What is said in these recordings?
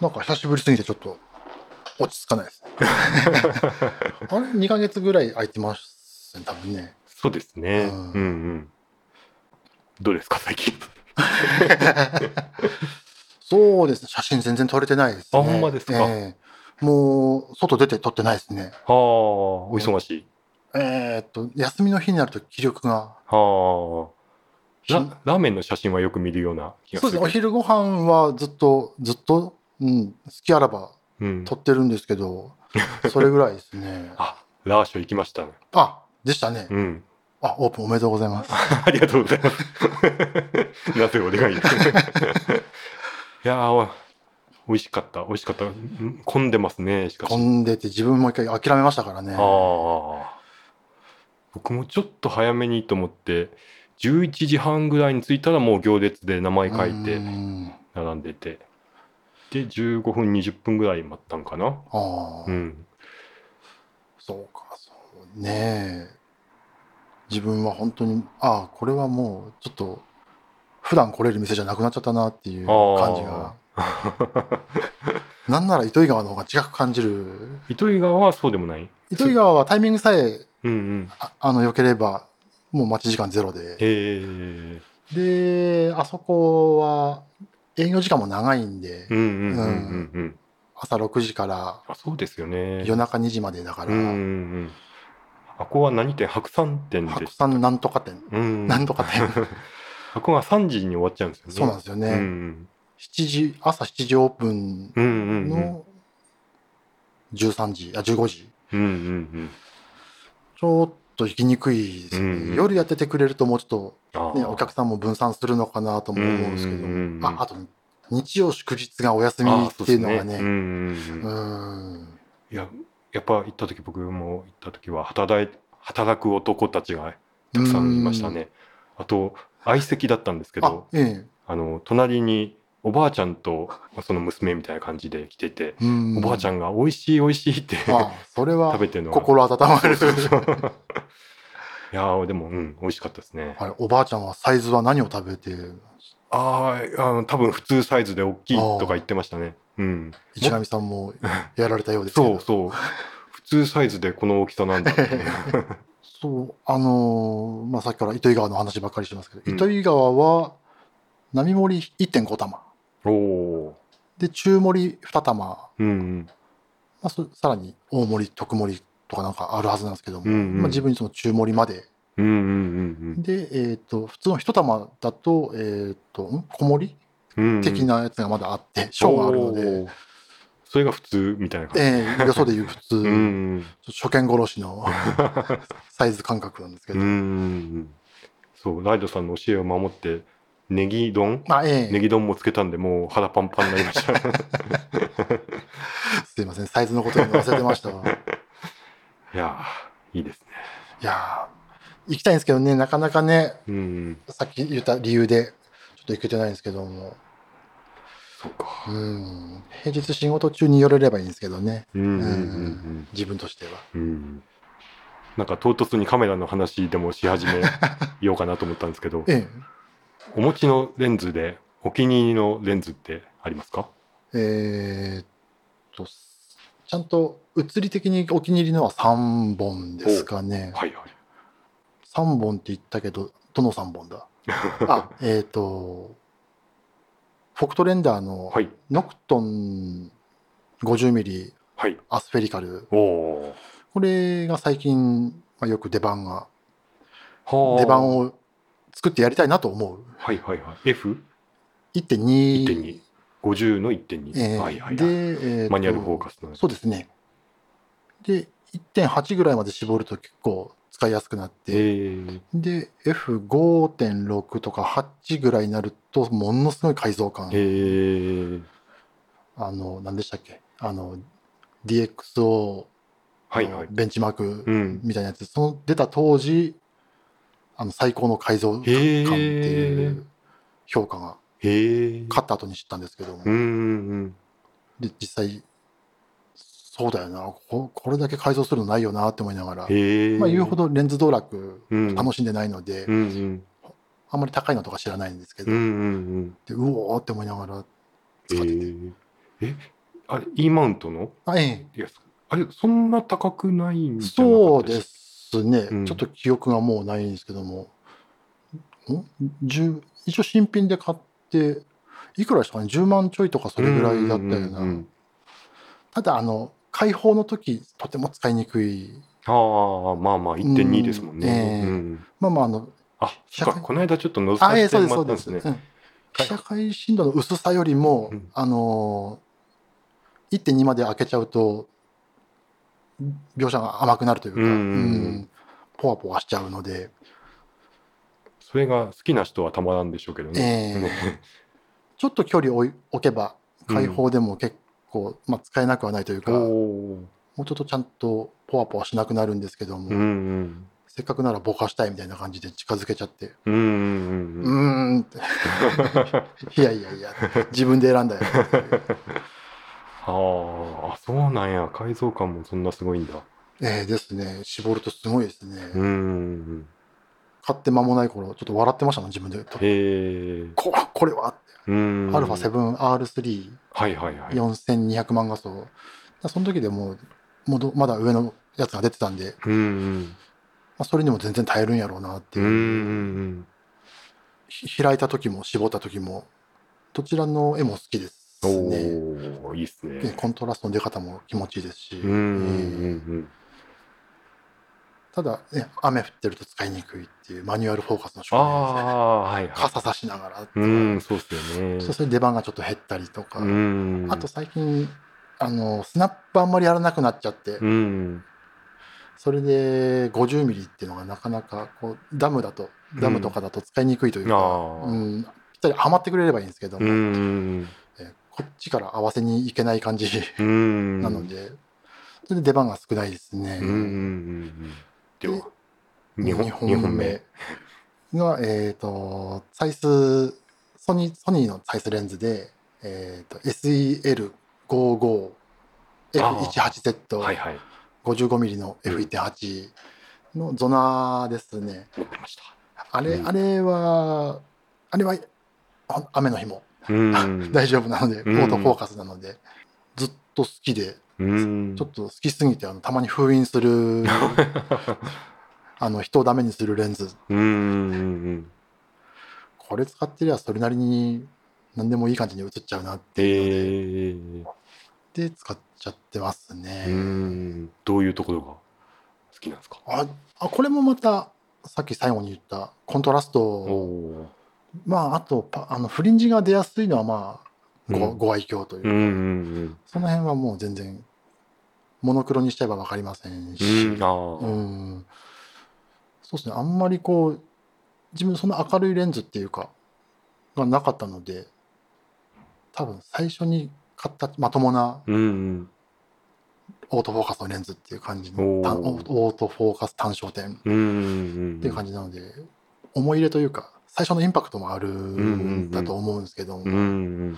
なんか久しぶりすぎてちょっと落ち着かないですね。あれ ?2 ヶ月ぐらい空いてますね、多分ね。そうですね。ううんんうん。どうですか、最近？そうですね、写真全然撮れてないですね。あほんまですか？ええもう、外出て撮ってないですね。はあ、お忙しい？えーっと、休みの日になると気力が。はあ。ひララーメンの写真はよく見るような気がする。そうですね、お昼ご飯はずっと、ずっと、うん、好きあらばうん。撮ってるんですけど、それぐらいですね。あ、ラーショ行きましたね。あ、でしたね。うん。あ、オープンおめでとうございます。ありがとうございます。なぜお願いいやー、美味しかった。美味しかった。ん混んでますね、しかし。混んでて自分も一回諦めましたからね。ああ。僕もちょっと早めにと思って、11時半ぐらいに着いたらもう行列で名前書いてうん並んでて。で、15分、20分ぐらい待ったんかな。ああ、うん。そうか、そうねえ。自分は本当に、ああ、これはもうちょっと、普段来れる店じゃなくなっちゃったなっていう感じが。なんなら糸魚川の方が近く感じる。糸魚川はそうでもない。糸魚川はタイミングさえ、うんうん。ああの、良ければ、もう待ち時間ゼロで。へえ。で、あそこは営業時間も長いんで。朝6時からあ、そうですよね。夜中2時までだから、うんうんうん。あここは何店？白山店で白。山なんとか店、うん。なんとか店、あここが3時に終わっちゃうんですよね。そうなんですよね。うん7時、朝7時オープン。の13時、あ、15時。うんうんちょっと行きにくいですね。うんうん。夜やっててくれるともうちょっと、ね、ー。お客さんも分散するのかなとも思うんですけど、うんうんうんうん。あ、あと、日曜祝日がお休みっていうのがね、あーそうんいや、やっぱ行った時、僕も行った時は働い、働く男たちがたくさんいましたね。あと、相席だったんですけあど、、え。あの、隣におばあちゃんとその娘みたいな感じで来てて、おばあちゃんが美味しい美味しいってあ、それは 食べてるのが。心温まる。いやーでも、うん、美味しかったですね。おばあちゃんはサイズは何を食べて、あーあの、多分普通サイズで大きいとか言ってましたね。うん。市上さんもやられたようです。そうそう。普通サイズでこの大きさなんだって。そう、あのーまあ、さっきから糸魚川の話ばっかりしてますけど、うん糸魚川は、並盛り1.5玉。で、中盛り2玉。まー。うんあ、そさらに大盛り、特盛りとかなんかあるはずなんですけども、うんうんまあ、自分にその中盛りまで。うん。うんうんで、えっ、と、普通の1玉だと、えっ、と、ん？小盛り？うんうん。的なやつがまだあって、小があるので。それが普通みたいな感じ。えー、よそでいう普通、うんうん。初見殺しの サイズ感覚なんですけど、うんうん。そう、ライドさんの教えを守って、ネギ丼？まあ、ええネギ丼もつけたんで、もう腹パンパンになりました。すいません、サイズのこと忘れてましたわ。い いやー、いいですね。やー行きたいんですけどね、なかなかね、うん。さっき言った理由で、ちょっと行けてないんですけども、そうか。うん、平日仕事中に寄れればいいんですけどね。自分としては。うん。なんか唐突にカメラの話でもし始めようかなと思ったんですけど、えお持ちのレンズでお気に入りのレンズってありますか？ええーっと、ちゃんと物理的にお気に入りのは3本ですかね。はいはい。3本って言ったけど、どの3本だ？あ、えっ、と、フォクトレンダーのはいノクトン 50mm はい。アスフェリカル。おおこれが最近、まあ、よく出番が、出番を作ってやりたいなと思う。はいはいはい。F1.2。1.2。50の1.2。えーはいはいはい。で、えーとマニュアルフォーカスの。そうですね。で、1.8ぐらいまで絞ると結構使いやすくなって、えー、で、F5.6 とか8ぐらいになると、ものすごい解像感。えー、あの、何でしたっけ？あの、DXO のはいはい。ベンチマークうん。みたいなやつ、その出た当時、あの、最高の改造感ってへいう評価が、えー。勝った後に知ったんですけども、うんうんで実際、そうだよな。こ、これだけ改造するのないよなって思いながら。まあ、言うほどレンズ道楽うん。楽しんでないので、うんうん。あんまり高いのとか知らないんですけど、うんうんうん。でうおーって思いながらえ使ってて、ー、あれ E マウントの？あえいやあれそんな高くないんえじゃなかそうですね、うん。ちょっと記憶がもうないんですけども、ん？10一応新品で買って、いくらですかね、10万ちょいとかそれぐらいだったような。うんうんうんただ、あの、開放の時とても使いにくい。ああまあまあ1.2ですもんね、うん。ええ。うん。まあまあ、あの、あそっかこの間ちょっと覗あ、かせても。らったんですね。うん。社会深度の薄さよりも、うん。あのー、1.2まで開けちゃうと、描写が甘くなるというか、うんポワポワしちゃうので、それが好きな人はたまらんでしょうけどね、ええ。ね。ちょっと距離を置けば、開放でも結構、まあ、使えなくはないというか、おもおうちょっとちゃんとポワポワしなくなるんですけども、うんうん。せっかくならぼかしたいみたいな感じで近づけちゃって、うんうんううん。ーん いやいやいや、自分で選んだよ。あ。ーあそうなんや。改造感もそんなすごいんだ。ええですね、絞るとすごいですね。うん。うん買って間もない頃、ちょっと笑ってましたもん、自分で。へえ。ここれは、うん。アルファ 7R3、はいはいはい。4200万画素。その時でもう、もうどまだ上のやつが出てたんで、うんうん。まあ、それにも全然耐えるんやろうなっていう。うんうんひ開いた時も絞った時も、どちらの絵も好きです。おおいいっすね。でコントラストの出方も気持ちいいですし、うんただ、ね、雨降ってると使いにくいっていうマニュアルフォーカスのあ商品ですね。あはいはい。傘差しながら、うんそうっすよね。そ出番がちょっと減ったりとか、うん。あと最近あのスナップあんまりやらなくなっちゃって、うん。それで50ミリっていうのがなかなかこうダムだとダムとかだと使いにくいというか、うん。ぴったりはまってくれればいいんですけども、うんえこっちから合わせにいけない感じうん。なので、それで出番が少ないですね。うんうんうんうん。では二2本二本目。が、えっ、と、サイズ、ソニー、ソニーのサイズレンズで、えっ、と、SEL55、F18Z、はいはい。55mm の F1.8 のゾナーですね。持ってました。あれ、うん。あれは、あれは、あ雨の日もうん 大丈夫なので、うん。オートフォーカスなので、ずっと好きで、うん。ちょっと好きすぎて、あのたまに封印する、あの、人をダメにするレンズ。これ使ってりゃそれなりに何でもいい感じに映っちゃうなっていうので、えー。で使っちゃってますね。うん。どういうところが好きなんですか？ああこれもまたさっき最後に言ったコントラスおトおまああとパあのフリンジが出やすいのはまあご,、うん。ご愛嬌というか、うんうんその辺はもう全然モノクロにしちゃえば分かりませんうんし、うん。あうあん。そうですね。あんまりこう自分その明るいレンズっていうかがなかったので多分最初に買ったまともなうんうん。オートフォーカスのレンズっていう感じのオートフォーカス単焦点っうんうんていう感じなので、思い入れというか最初のインパクトもあるんうんん。だと思うんですけども、うんうん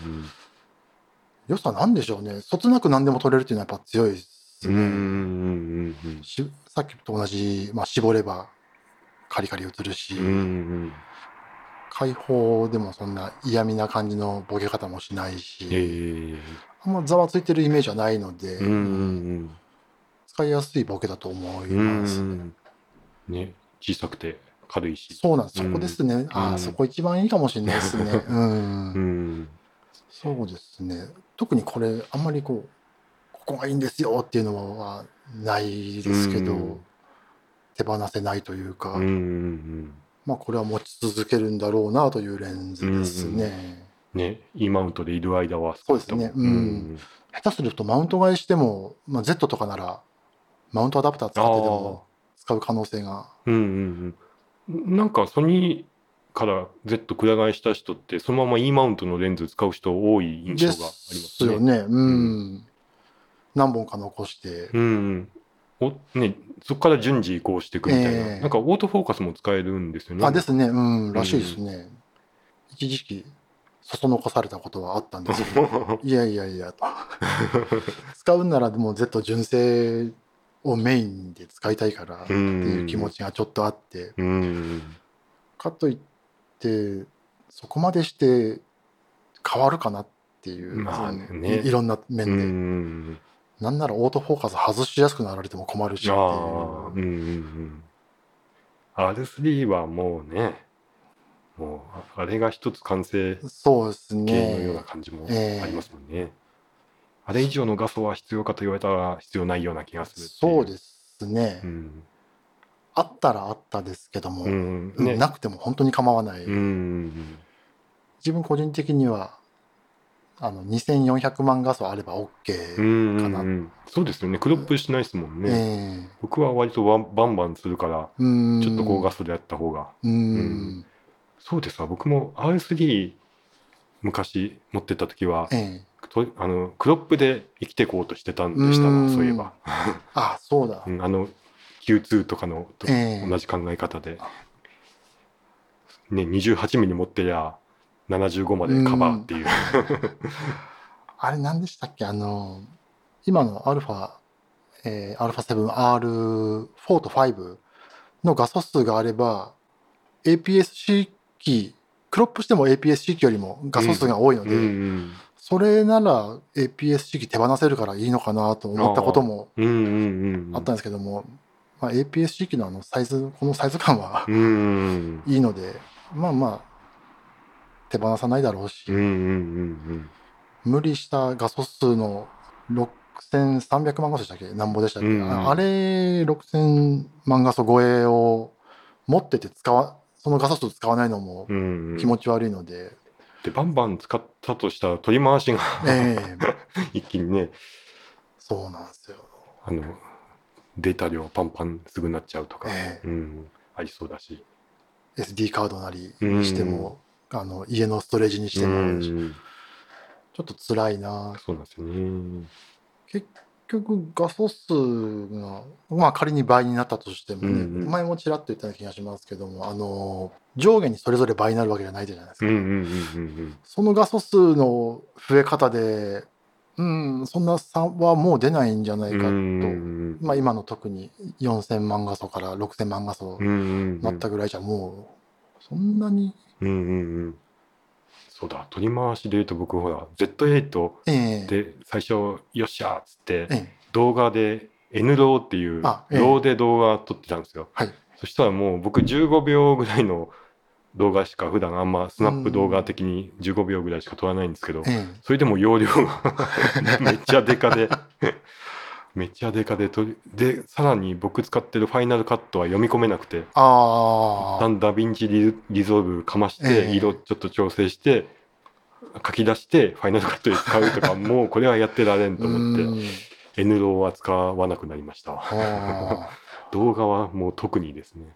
良さなんでしょうね。そつなく何でも撮れるっていうのはやっぱ強いですね、うんうんうんうんしさっきと同じ、まあ、絞ればカリカリ映るし、うんうん開放でもそんな嫌味な感じのボケ方もしないし、ええ。あんまざわついてるイメージはないので、うんうん使いやすいボケだと思いうんます、うん。ね小さくて軽いし。そうなんです。そこですね、あうん。あそこ一番いいかもしれないですね。うん。うん。そうですね。特にこれ、あんまりこう、ここがいいんですよっていうのはないですけど、うん。手放せないというか、うんうんまあこれは持ち続けるんだろうなというレンズですね。ね E マウントでいる間はそうですね。うん。下手するとマウント買いしても、まあ、Z とかなら、マウントアダプター使ってでも使う可能性が、うんうんうんなんかソニーから Z くら替えした人ってそのまま E マウントのレンズ使う人多い印で象がありますね。すよね。うん。何本か残して、うんうんおね、そこから順次移行していくみたいな、ええなんかオートフォーカスも使えるんですよね。あ、ですね。うん、らしいですね。一時期、そそのかされたことはあったんですけど、いやいやいやと。使うんならもう Z 純正をメインで使いたいからっていう気持ちがちょっとあって、うんかといって、そこまでして変わるかなっっていう、まあねいいろんなう面で、ん。なんならオートフォーカス外しやすくなられても困るしっていああ、ううんうんうん。R3 はもうね、もう、あれが一つ完成そうです形のようなね。感じもええありますもんね。あれ以上の画素は必要かと言われたら必要ないような気がするそうですね、うん。あったらあったですけども、うん。うんね。なくても本当に構わない。うん。自分個人的には、あの、2400万画素あればう OK。んかなそうですよね。クロップしないですもんね。ええ僕は割とバンバンするから、うん。ちょっと高画素でやった方が。うん。そうですわ。僕も R3 昔持ってた時は、ええとあのクロップで生きていこうとしてたんでしたわうんそういえば。あ、そうだ う。んあの Q2 とかのとええ同じ考え方で、ね、28ミリ持ってりゃ75までカバーっていう。あれ何でしたっけ？あの、今のアルファ、えー、アルファ 7R4 と5の画素数があれば、APS-C キー、クロップしても APS-C キーよりも画素数が多いので、うんうんそれなら APS-C キー手放せるからいいのかなと思ったこともあったんですけども、まあ、APS-C キーのあのサイズ、このサイズ感はいいので、まあまあ、手放さないだろうし、無理した画素数の6300万画素でしたっけ？なんぼでしたっけ、うんうん。ああれ6000万画素超えを持ってて使わその画素数使わないのも気持ち悪いので、でバンバン使ったとしたら取り回しがええ。一気にね。そうなんですよ。あのデータ量パンパンすぐなっちゃうとか、ええ。うん、ありそうだし。SD カードなりにしても、あの家のストレージにしても、うん。ちょっと辛いな。そうなんですよね。結局画素数が、まあ、仮に倍になったとしてもね、うんうん。前もちらっと言ったような気がしますけどもあの上下にそれぞれ倍になるわけじゃないじゃないですか、うんうんうんうんその画素数の増え方でうんそんな差はもう出ないんじゃないうん。かと、うんまあ、今の特に4000万画素から6000万画素なったぐらいじゃもうそんなに。そうだ取り回しで言うと僕ほら Z8 ええ。で最初よっしゃーっつってええ。動画で N ローっていうローで動画撮ってたんですよ。はい。そしたらもう僕15秒ぐらいの動画しか普段あんまスナップ動画的に15秒ぐらいしか撮らないんですけど、ええ。それでも容量が めっちゃデカでめっちゃデカででさらに僕使ってるファイナルカットは読み込めなくて。ああ一旦ダヴィンチリリゾルブかましええ。て色ちょっと調整して書き出してファイナルカットで使うとかもうこれはやってられんと思ってうん。N ローは使わなくなりました。動画はもう特にですね。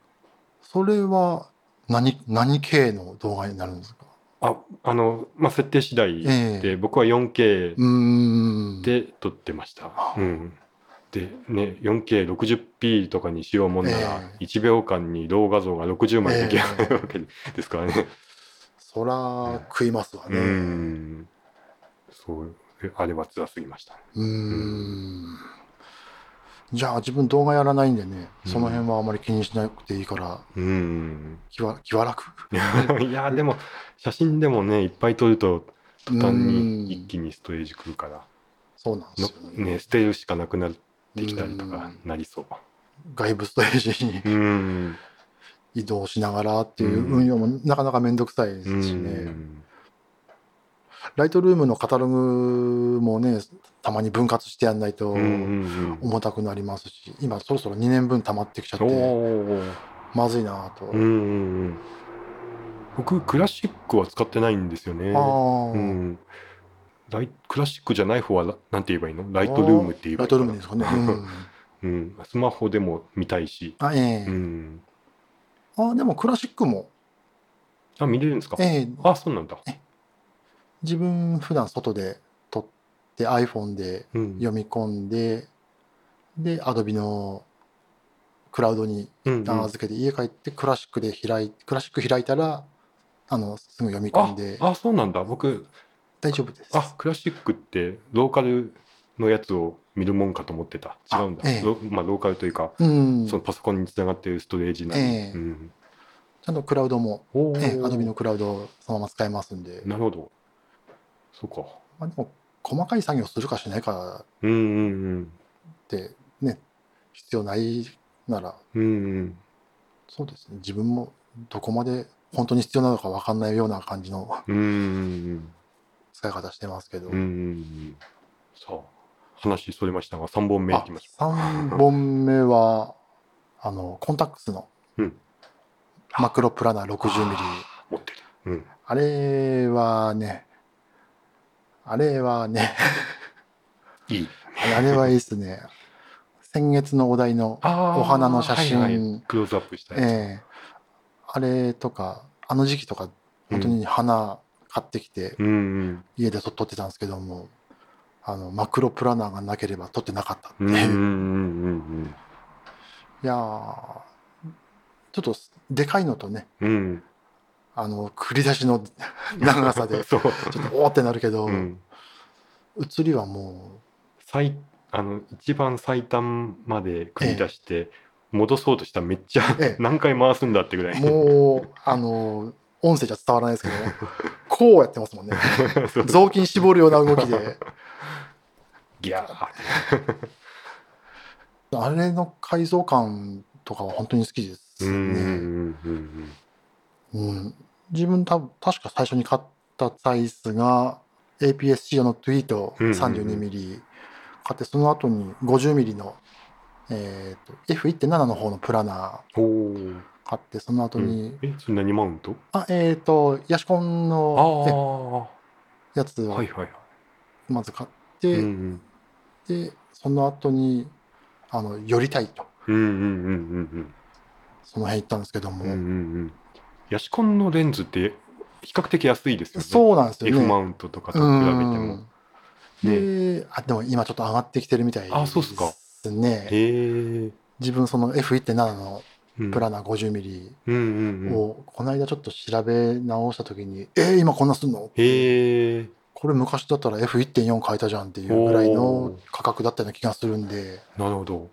それは何何系の動画になるんですか？ああのまあ設定次第ええ。で僕は 4K うーん。で撮ってました。あうん、でね 4K60p とかにしようもんならええ。1秒間にロー画像が60枚出来上がるわけですからね。そら食いますわうねん。そう。あれは辛すぎました。うーん。じゃあ自分動画やらないんでねその辺はあまり気にしなくていいからうん。気は気は楽？いやでも写真でもねいっぱい撮ると途端うん。に一気にストレージくるから。そうなんですのよね。ね捨てるしかなくなってきたりとかなりそう。外部ストレージにうん。移動しながらっていう運用もなかなかめんどくさいですしね、うん。ライトルームのカタログもねたまに分割してやんないと重たくなりますし今そろそろ2年分溜まってきちゃっうん、てまずいなと、うんうんうん。僕クラシックは使ってないんですよね。うん、ライクラシックじゃない方はななんて言えばいいの？ライトルームって言えばいいライトルームですかね、うん、うん、スマホでも見たいし、あええ。うん、あでもクラシックも、あ見れるんですか？ええ。あそうなんだ、自分普段外で撮って iPhone でうん。読み込んで、で Adobe のクラウドにうんうん。一旦預けて、家帰ってクラシックで開いクラシック開いたらあのすぐ読み込あんで。あそうなんだ。僕大丈夫です。あクラシックってローカルのやつを見るもんかと思ってた。違うんだ、あええ。ロまあ、ローカルというか、うん。そのパソコンにつながっているストレージなり、ええ。うん、ちゃんとクラウドも、おええ、ー Adobe のクラウドをそのまま使えますんで。なるほど。そうか。まあ、でも細かい作業するかしないかうんうんってね必要ないなら。うん。うん。うん。そうですね。自分もどこまで本当に必要なのか分かんないような感じのうんうん使い方してますけど。さあ、話それましたが、3本目いあきましょ3本目は あのコンタックスのうんマクロプラナー 60mm う。持ってる。うん。あれはねあれはね いい。あれはいいですね先月のお題のお花の写真はいはいクローズアップしたやつ。ええあれとかあの時期とか本当に花買ってきてうんうん。家で撮撮ってたんですけどもあのマクロプラナーがなければ撮ってなかったってうんうんいやーちょっとでかいのとねうん。あの繰り出しの長さでち。ょっとおーってなるけど、うん。写りはも最あの一番最短まで繰り出して、戻そうとしたらめっちゃ、ええ 何回回すんだってぐらい。うもうあの音声じゃ伝わらないですけど こうやってますもんね。雑巾絞るような動きで。ギャー。って。あれの改造感とかは本当に好きですうんね。うんうんうん、自分多分確か最初に買ったサイズが APS-C 用のトゥイートうんうんうん。32mm 買ってその後に 50mm の、えー、と F1.7 の方のプラナー買ってその後に、え、それ何マウント？あえっ、とヤシコンああのえやつー、を。まず買って、うんでその後にあの寄りたいとうんうんうんうんうんその辺行ったんですけども、うんうんうん。ヤシコンのレンズって比較的安いですよね。そうなんですよね。F マウントとかと比べても。うんで、あ、でも今ちょっと上がってきてるみたいですあそうっすかね。自分その F1.7 のうんプラナー 50mm うんうんうん。をこの間ちょっと調べ直した時に、えー、今こんなすんの？へえ。これ昔だったら F1.4 買えたじゃんっていうぐらいの価格だったような気がするんで、なるほど。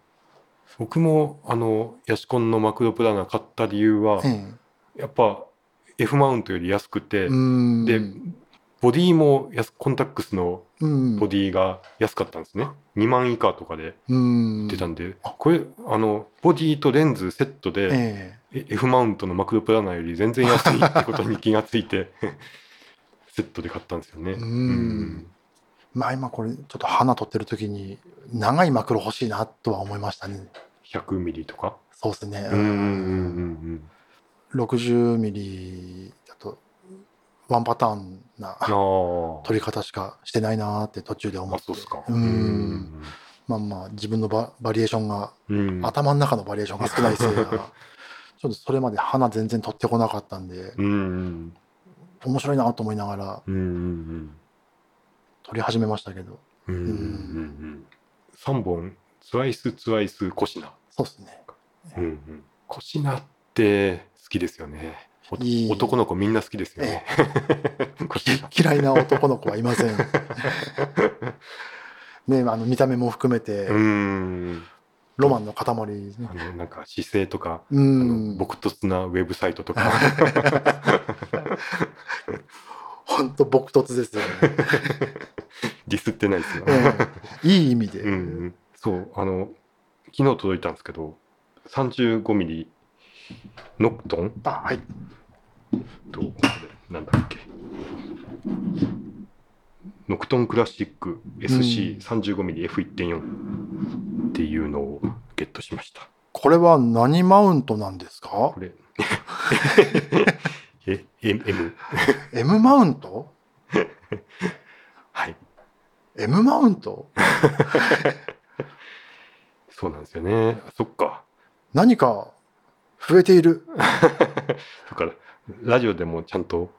僕もあのヤシコンのマクロプラナー買った理由は、えやっぱ F マウントより安くて、えうん。でボディも安コンタックスのうん、ボディが安かったんですね。2万以下とかでうん。出たんで、これあのボディとレンズセットで、ええ F マウントのマクロプラナーより全然安いってことに気がついて セットで買ったんですよね。うんまあ今これちょっと花撮ってる時に長いマクロ欲しいなとは思いましたね。100ミリとか？そうですね。うんうんうん60ミリワンパターンなうん。ああ。撮り方しかしてないなーって途中で思あ、って。そうですか。うん。まあまあ自分のババリエーションが、うん。頭の中のバリエーションが少ないせいが、ちょっとそれまで花全然撮ってこなかったんで、うんうん面白いなと思いながらうんうん撮り始めましたけど、うんうんうんうん三本ツワイスツワイスコシナ。そうですね。うんうん。コシナって好きですよね。男の子みんな好きですよね。コシナ。嫌いな男の子はいません。ねあの見た目も含めて、うん。ロマンの塊ねあ。のなんか姿勢とか、うあんの。朴突なウェブサイトとか。本当朴突ですよね。ディスってないですよ。ええいい意味で。うんうん、そうあの昨日届いたんですけど35ミリノクトン？あ、はい。となんだっけノクトンクラシック SC35 ミリ F1.4 っていうのをゲットしました。これは何マウントなんですか？これ え M, M ?M マウント？はい ?M マウント？そうなんですよねそっか何か増えている。だからラジオでもちゃんと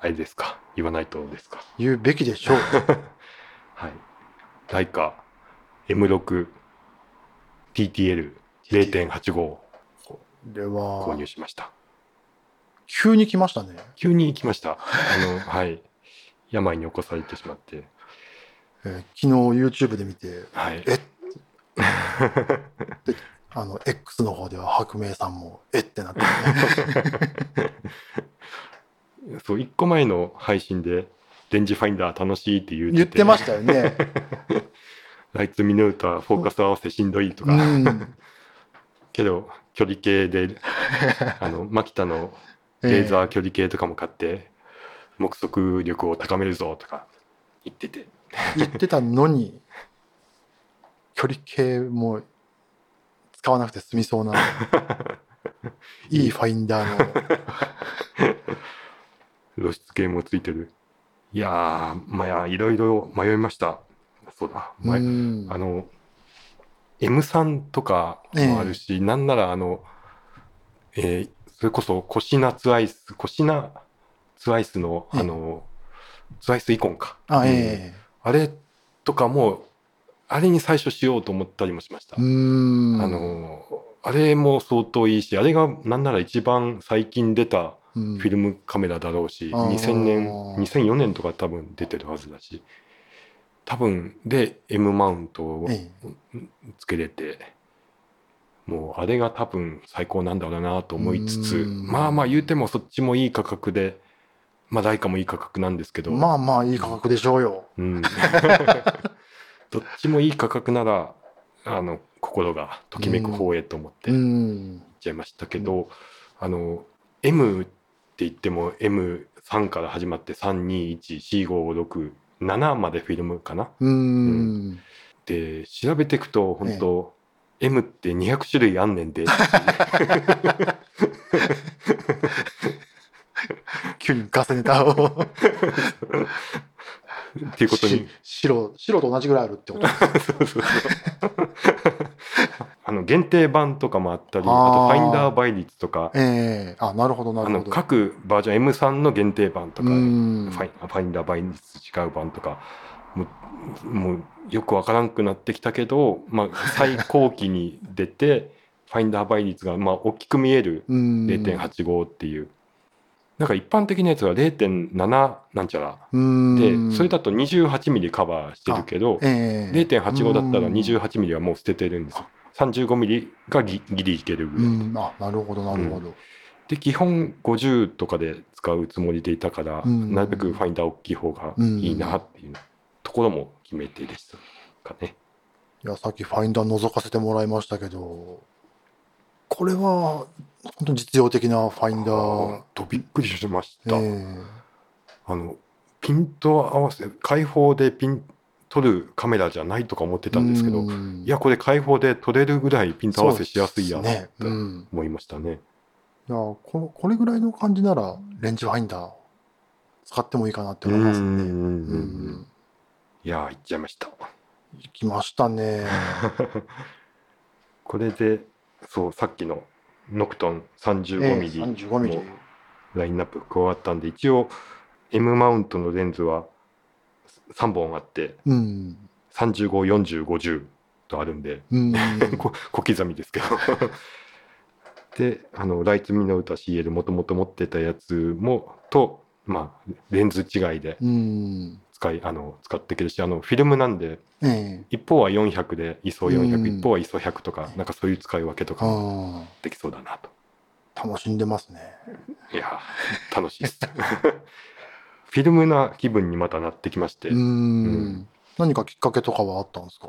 あれですか？言わないとですか？言うべきでしょう。はい。ライカ M6 TTL0.85 これ購は、入しました。急に来ましたね。急に来ました。あの、はい。病に起こされてしまって。えー昨日 YouTube で見て、はい。え あの、X の方では白明さんも、えってなって、ね、そう、1個前の配信でレンジファインダー楽しいって言ってて。言ってましたよね。ライツミノルタはフォーカス合わせしんどいとうか、ん。けど距離計で あのマキタのレーザー距離計とかも買って、目測力を高めるぞとか言ってて。言ってたのに、距離計も使わなくて済みそうな、いいファインダーの。露出系もついてる。いやーまあいろいろ迷いました。そうだ、う迷ん。あの M3 とかもあるし、なんならあの、えーそれこそコシナツアイスコシナツアイスのええ。あの、ツアイスイコンか。あ、うん。えあれとかもあれに最初しようと思ったりもしました。あのあれも相当いいしあれがなんなら一番最近出たうん、フィルムカメラだろうし、あー。2000年2004年とか多分出てるはずだし多分で M マウントをえつけれて、もうあれが多分最高なんだろうなと思いつつうん。まあまあ言うてもそっちもいい価格でまあライカもいい価格なんですけど、まあまあいい価格でしょうよ。うん、どっちもいい価格ならあの心がときめく方へと思ってう行っん。ちゃいましたけど、あの M って言っても M3 から始まって321456までフィルムかな？うん。で調べていくと本当、M って200種類あんねんで 急にガセネタを。っていうことに。し白、白と同じぐらいあるってこと。そうそうそう。あの限定版とかもあったりあとファインダー倍率とか。ええ。あ、なるほど、なるほど。各バージョン M3 の限定版とか、うん。ファイファインダー倍率違う版とかもうもうよくわからんくなってきたけど、まあ、最高期に出て ファインダー倍率がまあ大きく見えるうん。0.85っていう、なんか一般的なやつは0.7なんちゃら。うん。でそれだと28ミリカバーしてるけどええ。0.85だったらうん。28ミリはもう捨ててるんですよ。35ミリがギギリいけるぐらい、うん、あ、なるほど、なるほど。で基本50とかで使うつもりでいたから、うん。なるべくファインダー大きい方がいいなっていうところも決め手でしたかね。いや、さっきファインダー覗かせてもらいましたけど、これは、本当に実用的なファインダー。とびっくりしましえた。えあのピント合わせ開放でピン撮るカメラじゃないとか思ってたんですけど、うんいやこれ開放で撮れるぐらいピント合わせしやすいやそうですね。とうん。思いましたね。いやこのこれぐらいの感じならレンジファインダー使ってもいいかなって思いますね。うんうんうんううんん。いやー行っちゃいました。行きましたね。これでそうさっきのノクトン35ミリええ35ミリも。ラインナップ加わったんで一応 M マウントのレンズは3本あってうん。354050とあるんでうん。こ小刻みですけど であのライツミノルタ CL もともと持ってたやつもとまあレンズ違いでうん。使いあの使っていけるしあのフィルムなんでええ。一方は400で ISO400、うん。一方は ISO100 とかなんかそういう使い分けとかできそうだなと。あ、楽しんでますね。いやー楽しいです。フィルムな気分にまたなってきまして、うん。何かきっかけとかはあったんですか？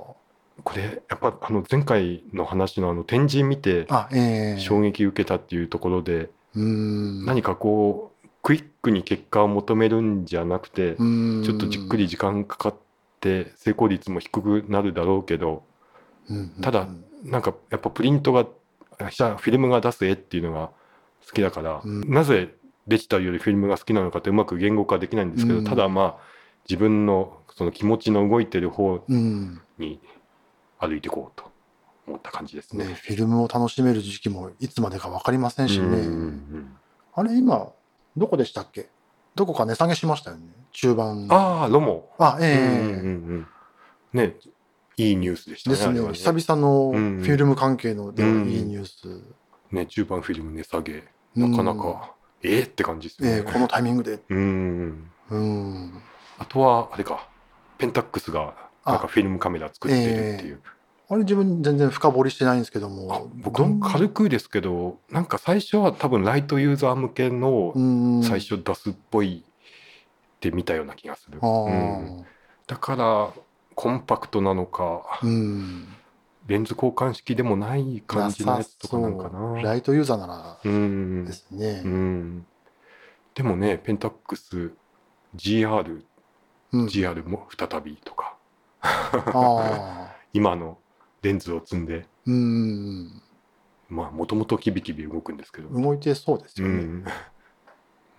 これやっぱあの前回の話のあの展示見てあ、ええ。衝撃受けたっていうところで、うん。何かこうクイックに結果を求めるんじゃなくて、うん。ちょっとじっくり時間かかって成功率も低くなるだろうけどうんただなんかやっぱプリントがフィルムが出す絵っていうのが好きだから、うんなぜデジタルよりフィルムが好きなのかってうまく言語化できないんですけど、うんただまあ自分のその気持ちの動いてる方うん。に歩いていこうと思った感じですね。ね、フィルムを楽しめる時期もいつまでか分かりませんしね。うんうんあれ今、どこでしたっけ？どこか値下げしましたよね。中盤。ああロモ、あ、うんうんええうん。ねいいニュースでしたねですね。久々のフうん。ィルム関係のいいニュース。ね中盤フィルム値下げ。なかなか、ええって感じですよね。ええこのタイミングで。うんうん。あとはあれか。ペンタックスがなんかフィルムカメラ作ってるっていうあれ自分全然深掘りしてないんですけどあも。僕も軽くですけどなんか最初は多分ライトユーザー向けのうん最初出すっぽいってみたような気がする、あうん。ーだからコンパクトなのかうん。レンズ交換式でもない感じのやつとかなんかな。ライトユーザーならうん。ですね。う。ん。でもねペンタックス GR うん、GR も再びとか。今のレンズを積んで。うん、まあもともとキビキビ動くんですけど。動いてそうですよね。うん。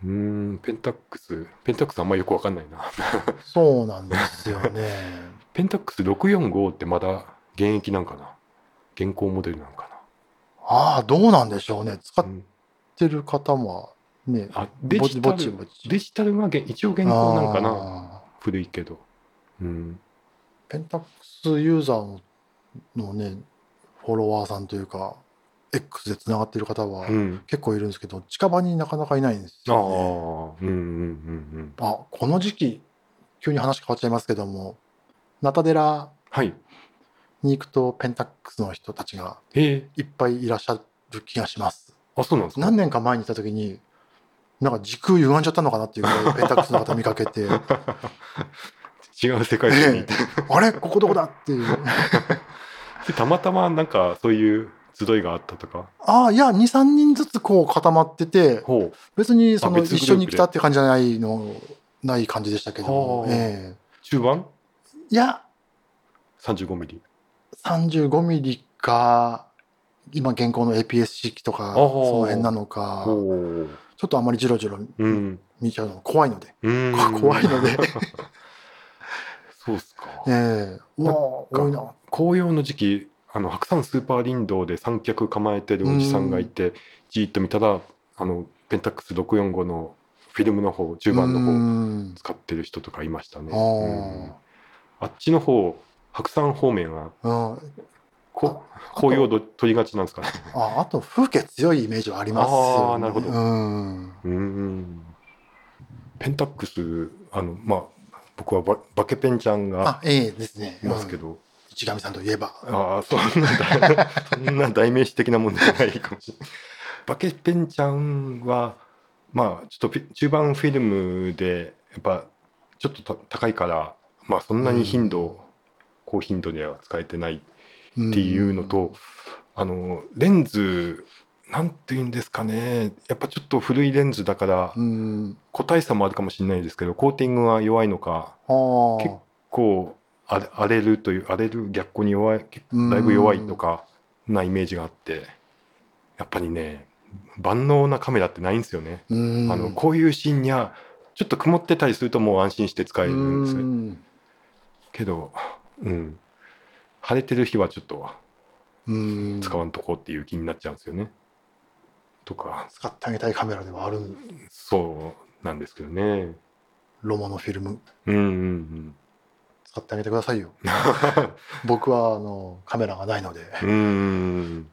うんペンタックスペンタックスあんまよくわかんないな。そうなんですよね。ペンタックス645ってまだ現役なんかな？現行モデルなのかああ、どうなんでしょうね。使ってる方もね、あデジタルデジタルがげ一応現行なんかな？あ古いけど。うん。ーペンタックスユーザーののね、フォロワーさんというか、X でつながってる方はうん。結構いるんですけど、近場になかなかいないんですああよ、ね。うんうんうんうん。あ、この時期、急に話変わっちゃいますけども、ナタデラはい。に行くとペンタックスの人たちがえいっぱいいらっしゃる気がします。ー、あそうなんですか？何年か前に行った時に、なんか時空歪んじゃったのかなっていうぐらいペンタックスの方見かけて、違う世界線に。いてあれ？ここどこだ？っていう。でたまたまなんかそういう集いがあったとか？ああ、いや、2、3人ずつこう固まってて、別にその一緒に来たって感じじゃないの、ない感じでしたけどえ中盤？えいや、35ミリ。35ミリか、今現行の APS 式とか、その辺なのか、ほちょっとあまりジロジロううん。見ちゃうの怖いので、うん。怖いので、そうっすか。ええ。うわあ、多いな。紅葉の時期あの白山スーパー林道で三脚構えてるおじさんがいてじーっと見たらあのペンタックス645のフィルムの方中盤のう方ん。使ってる人とかいましたね、あうん。あっちの方白山方面はこあ紅葉ど取りがちなんですかね。ああと風景強いイメージはありますよ、ね。ああなるほど。うん。うん。ペンタックスあのまあ僕はババケペンちゃんがあ、ええですね。いますけど。ど、市上さんといえば。ああそんな大 そんな代名詞的なもんじゃないかもしれない。バケペンちゃんはまあちょっと中盤フィルムでやっぱちょっとた高いからまあそんなに頻度、高頻度では使えてないっていうのと、あのレンズなんていうんですかねやっぱちょっと古いレンズだからうん。個体差もあるかもしれないですけどコーティングが弱いのか。結こう荒れるという荒れる逆光に弱いだいぶ弱いとかなイメージがあってやっぱりね万能なカメラってないんですよね、うん。あのこういうシーンにはちょっと曇ってたりするともう安心して使えるんですようんけどうん晴れてる日はちょっとうん。使わんとこうっていう気になっちゃうんですよね、とか。使ってあげたいカメラではある。そうなんですけどね。ロマのフィルム。うんうんうん。使ってあげてくださいよ。僕は、あの、カメラがないので、うーん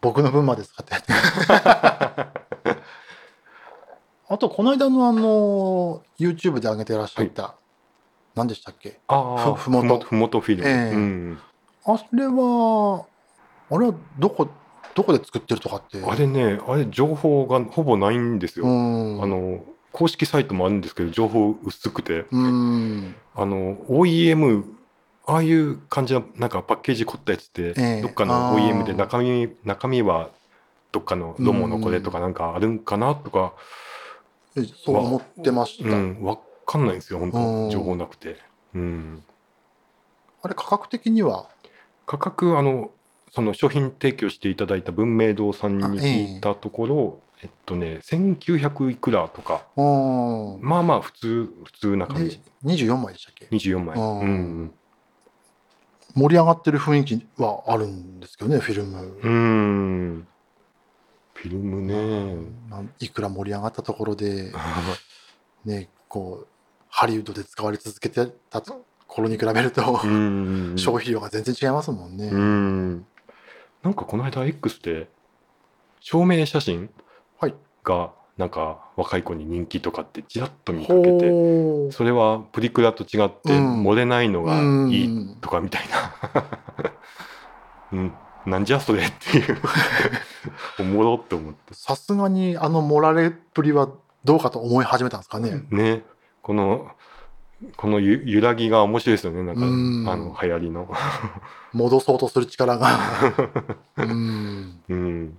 僕の分まで使って。あと、この間のあの、YouTube で上げてらっしゃった、何でしたっけ？ああふふもと。ふもとフィルム、ええ。うん。あれは、あれはどこ、どこで作ってるとかって。あれねあれ情報がほぼないんですよ、うん。あの公式サイトもあるんですけど情報薄くて。うん。あの OEM ああいう感じのなんかパッケージ凝ったやつって、ええ。どっかの OEM で中身中身はどっかのロモのこれとかなんかあるんかなとか、えそう思ってました。うん、わかんないんですよ本うん。当情報なくて、うん、あれ、価格的には、価格あのその商品提供していただいた文明堂さんに聞いたところえっとね1900いくらとかうん。まあまあ普通普通な感でじ24枚でしたっけ？24枚。盛り上がってる雰囲気はあるんですけどね、フィルム。うん。フィルムね。いくら盛り上がったところで、ね、こう、ハリウッドで使われ続けてた頃に比べると、うん消費量が全然違いますもんね。うんなんかこの間 X で証明写真はい。がなんか若い子に人気とかってちらっと見かけてそれはプリクラと違ってうん。漏れないのがいいうんとかみたいな、うん、なんじゃそれっていう。おもろって思って。さすがにあの盛られっぷりはどうかと思い始めたんですかね。ね。このこのゆ揺らぎが面白いですよねなんかうんあの流行りの 戻そうとする力が。うん。うん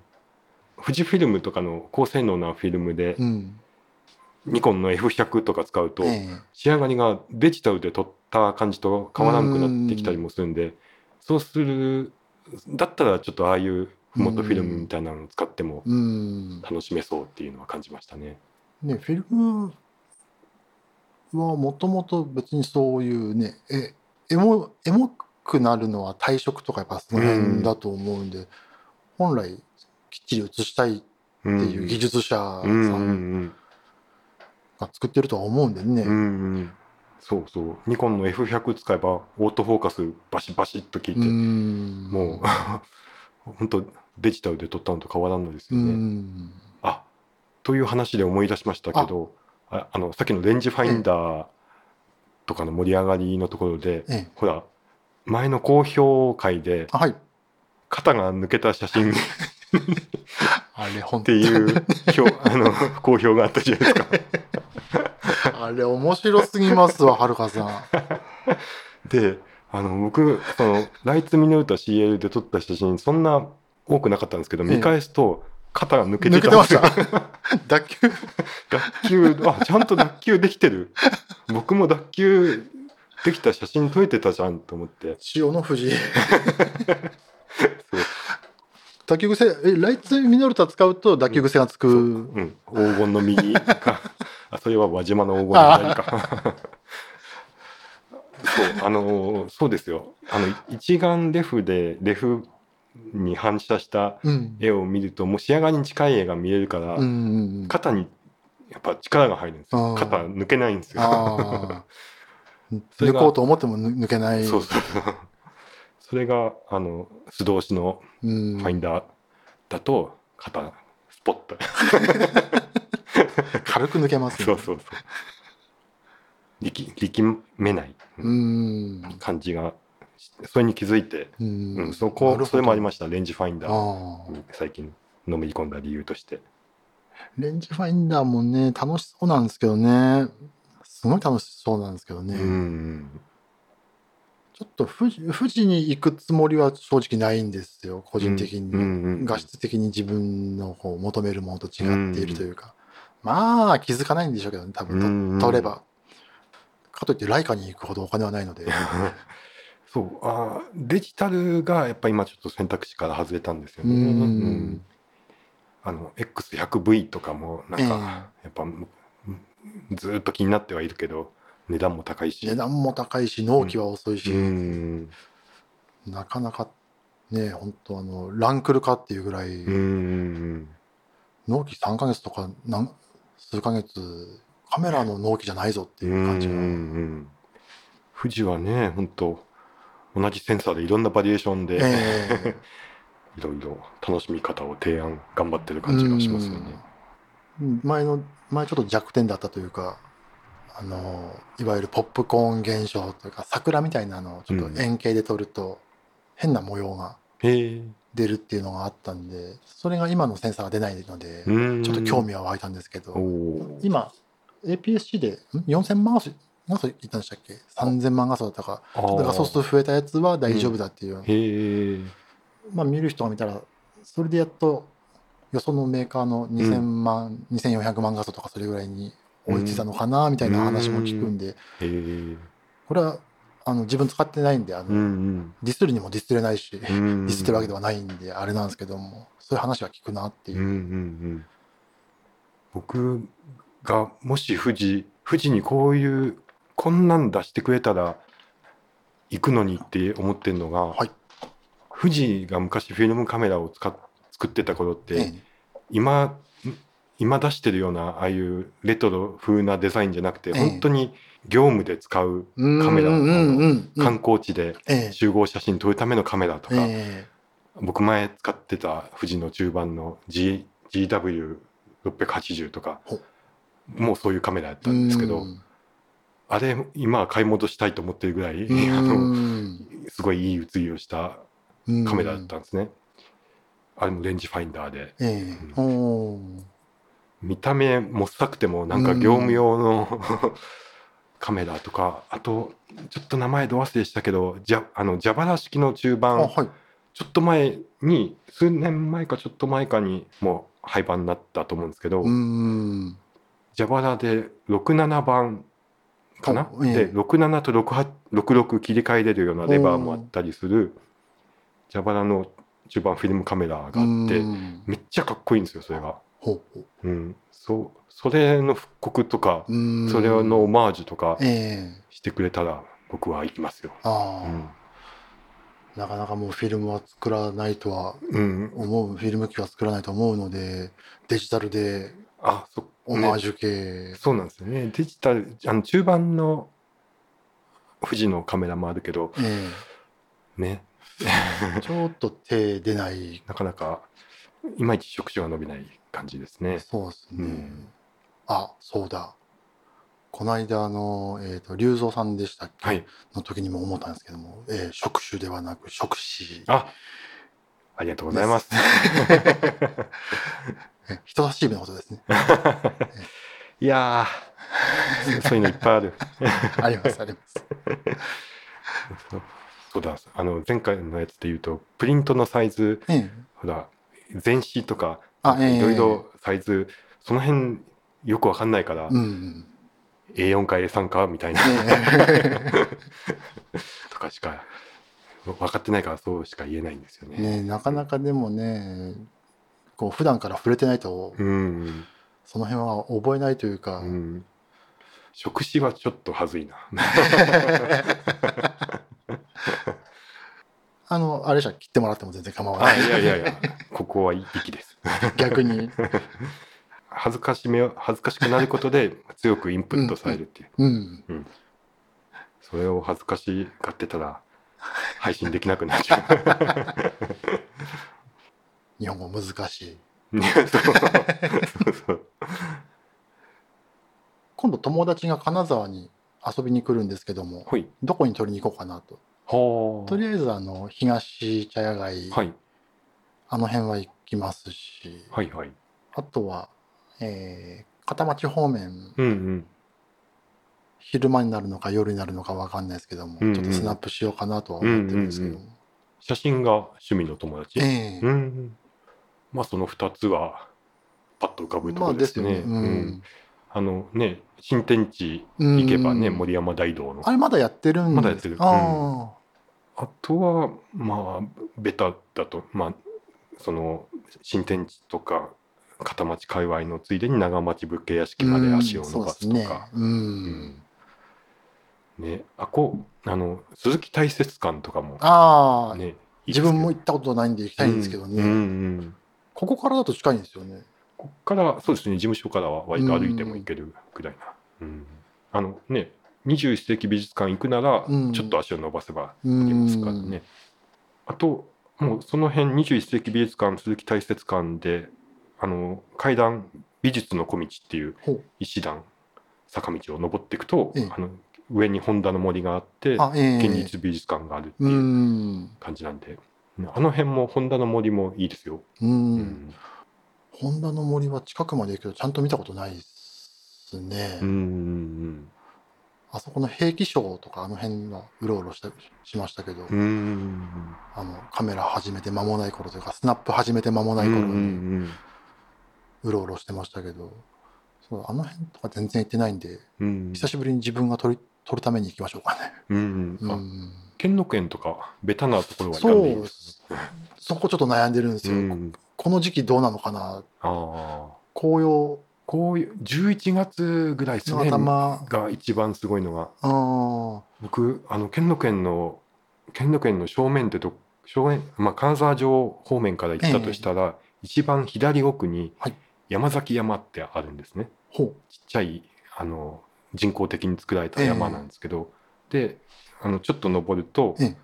富士フィルムとかの高性能なフィルムで、うん。ニコンの F100 とか使うと、ええ仕上がりがデジタルで撮った感じと変わらなくなってきたりもするんでそうするだったらちょっとああいうフモトフィルムみたいなのを使ってもうん。楽しめそうっていうのは感じましたね。ね、フィルムはもともと別にそういうね、え、エモ、エモくなるのは体色とかやっぱその辺だと思うんで、本来きっちり写したいっていう技術者さうんうんうんんが作ってるとは思うんでね。うんうんそうそうニコンの F100 使えばオートフォーカスバシバシっと効いて、うんもう 本当デジタルで撮ったのと変わらないですうよね。ん。あという話で思い出しましたけどああのさっきのレンジファインダーとかの盛り上がりのところで、ええ。ほら前の公表会であはい。肩が抜けた写真っ あれ、ほんていう表 あの公表があったじゃないですか。あれ、面白すぎますわ、はるかさん。であの僕そのライツミネルタ CL で撮った写真そんな多くなかったんですけどええ見返すと肩が抜けてました。脱臼？脱臼あちゃんと脱臼できてる。僕も脱臼できた写真撮れてたじゃんと思って。塩の富士。脱臼癖、え、ライツミノルタ使うと脱臼癖がつく？うん、黄金の右か。あそれは輪島の黄金の左か。そうあのそうですよ。あの一眼レフでレフに反射したうん。絵を見るともう仕上がりに近い絵が見えるから、うんうんうん。肩にやっぱ力が入るんですよ肩抜けないんですよ 抜こうと思っても抜抜けない。そうそう それがあの素通しのうん。ファインダーだと肩スポッと 軽く抜けますね。そうそうそう力力めないうん。感じがそれに気づいて、ううんん。そこそれもありまししたレンジファインダー最近のめり込んだ理由としてレンジファインダーもね、楽しそうなんですけどね。すごい楽しそうなんですけどね。うんちょっと富士富士に行くつもりは正直ないんですよ、個人的に。うん画質的に自分のこう求めるものと違っているというか。まあ、気づかないんでしょうけどね、多分と取れば。かといって、ライカに行くほどお金はないので。そう。あーデジタルがやっぱ今ちょっと選択肢から外れたんですよね。うん。うん。あの X100V とかもなんか、えやっぱむずーっと気になってはいるけど値段も高いし。値段も高いし、納期は遅いし、うん。なかなかね、本当あの、ランクルかっていうぐらい、うん納期3ヶ月とかなん数ヶ月、カメラの納期じゃないぞってういう感じが。ん富士はね本当同じセンサーでいろんなバリエーションで、え いろいろ楽しみ方を提案頑張ってる感じがしますよね。うん。前の前ちょっと弱点だったというかあのいわゆるポップコーン現象というか桜みたいなのをちょっと円形で撮ると変な模様が出るっていうのがあったんでそれが今のセンサーは出ないのでうん。ちょっと興味は湧いたんですけど今 APS-C でん？4000万画素何素言ったんでしたっけ？3000万画素だったか。ちょっと画素数増えたやつは大丈夫だっていう、へえまあ見る人が見たらそれでやっとよそのメーカーの2000万、2400万画素とかそれぐらいに追いついたのかなみたいな話も聞くんで、へえこれはあの自分使ってないんであの、うんうん。ディスるにもディスれないし、デうんィスってるわけではないんであれなんですけどもそういう話は聞くなっていう。う、んうんうん。僕がもし富士富士にこういうこんなん出してくれたら行くのにって思ってるのが、はい。富士が昔フィルムカメラを使っ作ってた頃って、ええ。今今出してるようなああいうレトロ風なデザインじゃなくて、ええ。本当に業務で使ううんカメラ観光地でええ。集合写真撮るためのカメラとか、え僕前使ってた富士の中盤の、G、GW680 とかほもうそういうカメラやっえたんですけど、うんあれ今は買い戻したいと思ってるぐらい、う あのんすごいいい写りをしたうん。カメラだったんですね。あれもレンジファインダーで。ええ。おー。見た目もっさくてもなんか業務用の カメラとかあとちょっと名前ど忘れしたけどじゃあの蛇腹式の中あ盤はい。ちょっと前に数年前かちょっと前かにもう廃盤になったと思うんですけど、うーん。蛇腹で67番かな、おええ。で67と68 66切り替えれるようなレバーもあったりする蛇腹の中盤フィルムカメラがあってめっちゃかっこいいんですよそれが。ほうほう。うん、そうそれの復刻とかそれのオマージュとかええ。してくれたら僕は行きますよ。ああ、うん。なかなかもうフィルムは作らないとはうん、思うフィルム機は作らないと思うのでデジタルであそ,、ね、オマージュ系、そうなんですよね。デジタルあの中盤の富士のカメラもあるけどえね。え ちょっと手出ない。なかなかいまいち触手が伸びない感じですね。そうですね、うん。あそうだ。この間あの、えー、と龍造さんでしたっけ、はい、の時にも思ったんですけども、えー触手ではなく触手あありがとうございます。え人差し指のことですね。いやーそそういうのいっぱいある。ありますあります。そうだあの前回のやつで言うとプリントのサイズええ。ほら全紙とかいろいろサイズその辺よくわかんないから、うん、A4 か A3 かみたいな。え とかしか分かってないからそうしか言えないんですよね。えねえなかなかでもねこう普段から触れてないとうん、その辺は覚えないというか、うん、食事はちょっとはずいな。あのあれじゃ切ってもらっても全然構わあない。いやいやいや。ここは息です。逆に。恥ずかしめを恥ずかしくなることで強くインプットされるっていう、うん。それを恥ずかしがってたら配信できなくなっちゃう。日本語難しい。今度友達が金沢に遊びに来るんですけどもほい。どこに取りに行こうかなと。はとりあえずあの東茶屋街、はい。あの辺は行きますし、はいはい。あとは、えー片町方面うんうん。昼間になるのか夜になるのかわかんないですけども、うんうん。ちょっとスナップしようかなとは思ってるんですけども、写真が趣味の友達、ええ。うんまあその2つはパッと浮かぶとまあころですね。あのね新天地うん行けばね、森山大道の。あれまだやってるんまだやってる。ああ。とはまあベタだとまあその新天地とか片町界隈のついでに長町武家屋敷あまで足を伸ばすとか。ね。うん。うん。ねあこあの鈴木大雪館とかもああ、ね自分も行ったことないんで行きたいんですけどね、うんうんうんここからだと近いんですよね。こっからそうですね事務所からは割と歩いても行けるぐらいな、うん。あのね21世紀美術館行くならうん。ちょっと足を伸ばせばう行けますんからね、あともうその辺21世紀美術館鈴木大雪館であの階段美術の小道っていうほう。石段坂道を登っていくと、ええ。あの上に本田の森があってあええ。現実美術館があるってういうん。感じなんで、あの辺も本田の森もいいですよ。うん、うん。ホンダの森は近くまで行くけどちゃんと見たことないですね、うんうんあそこの兵器商とかあの辺はうろうろしたしましたけど、あのカメラ始めて間もない頃というかスナップ始めて間もない頃にうろうろしてましたけど、そうあの辺とか全然行ってないんでうんうん。久しぶりに自分が撮り撮るために行きましょうかね。うん。うん。あうん、兼六園とかベタなところはそう。そこちょっと悩んでるんですよ。うん。この時期どうなのかな。ああ。紅葉。こういう11月ぐらいですのね頭、が一番すごいのがあー僕あの兼六園の兼六園の正面ってど正面、まあ、金沢城方面から行ったとしたら、一番左奥にはい。山崎山ってあるんですね。ほちっちゃいあの人工的に作られた山なんですけど、であのちょっと登ると、ええ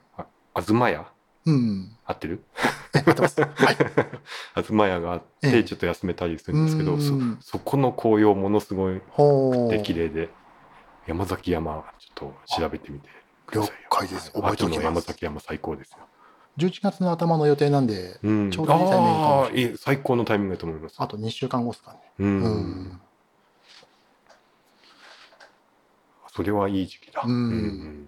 あ東屋？う。うん。合ってる？え、合ってます。はい。東屋があっええてちょっと休めたりするんですけど、そうんそこの紅葉ものすごいほう。で綺麗で山崎山ちょっと調べてみてくだ了さいよ。解です。覚えておきます。山崎山最高ですよ。11月の頭の予定なんで、うん、ちょうどいいタイミングかもしれない最高のタイミングだと思います。あと2週間後ですかね。うん、うん。それはいい時期だ。うん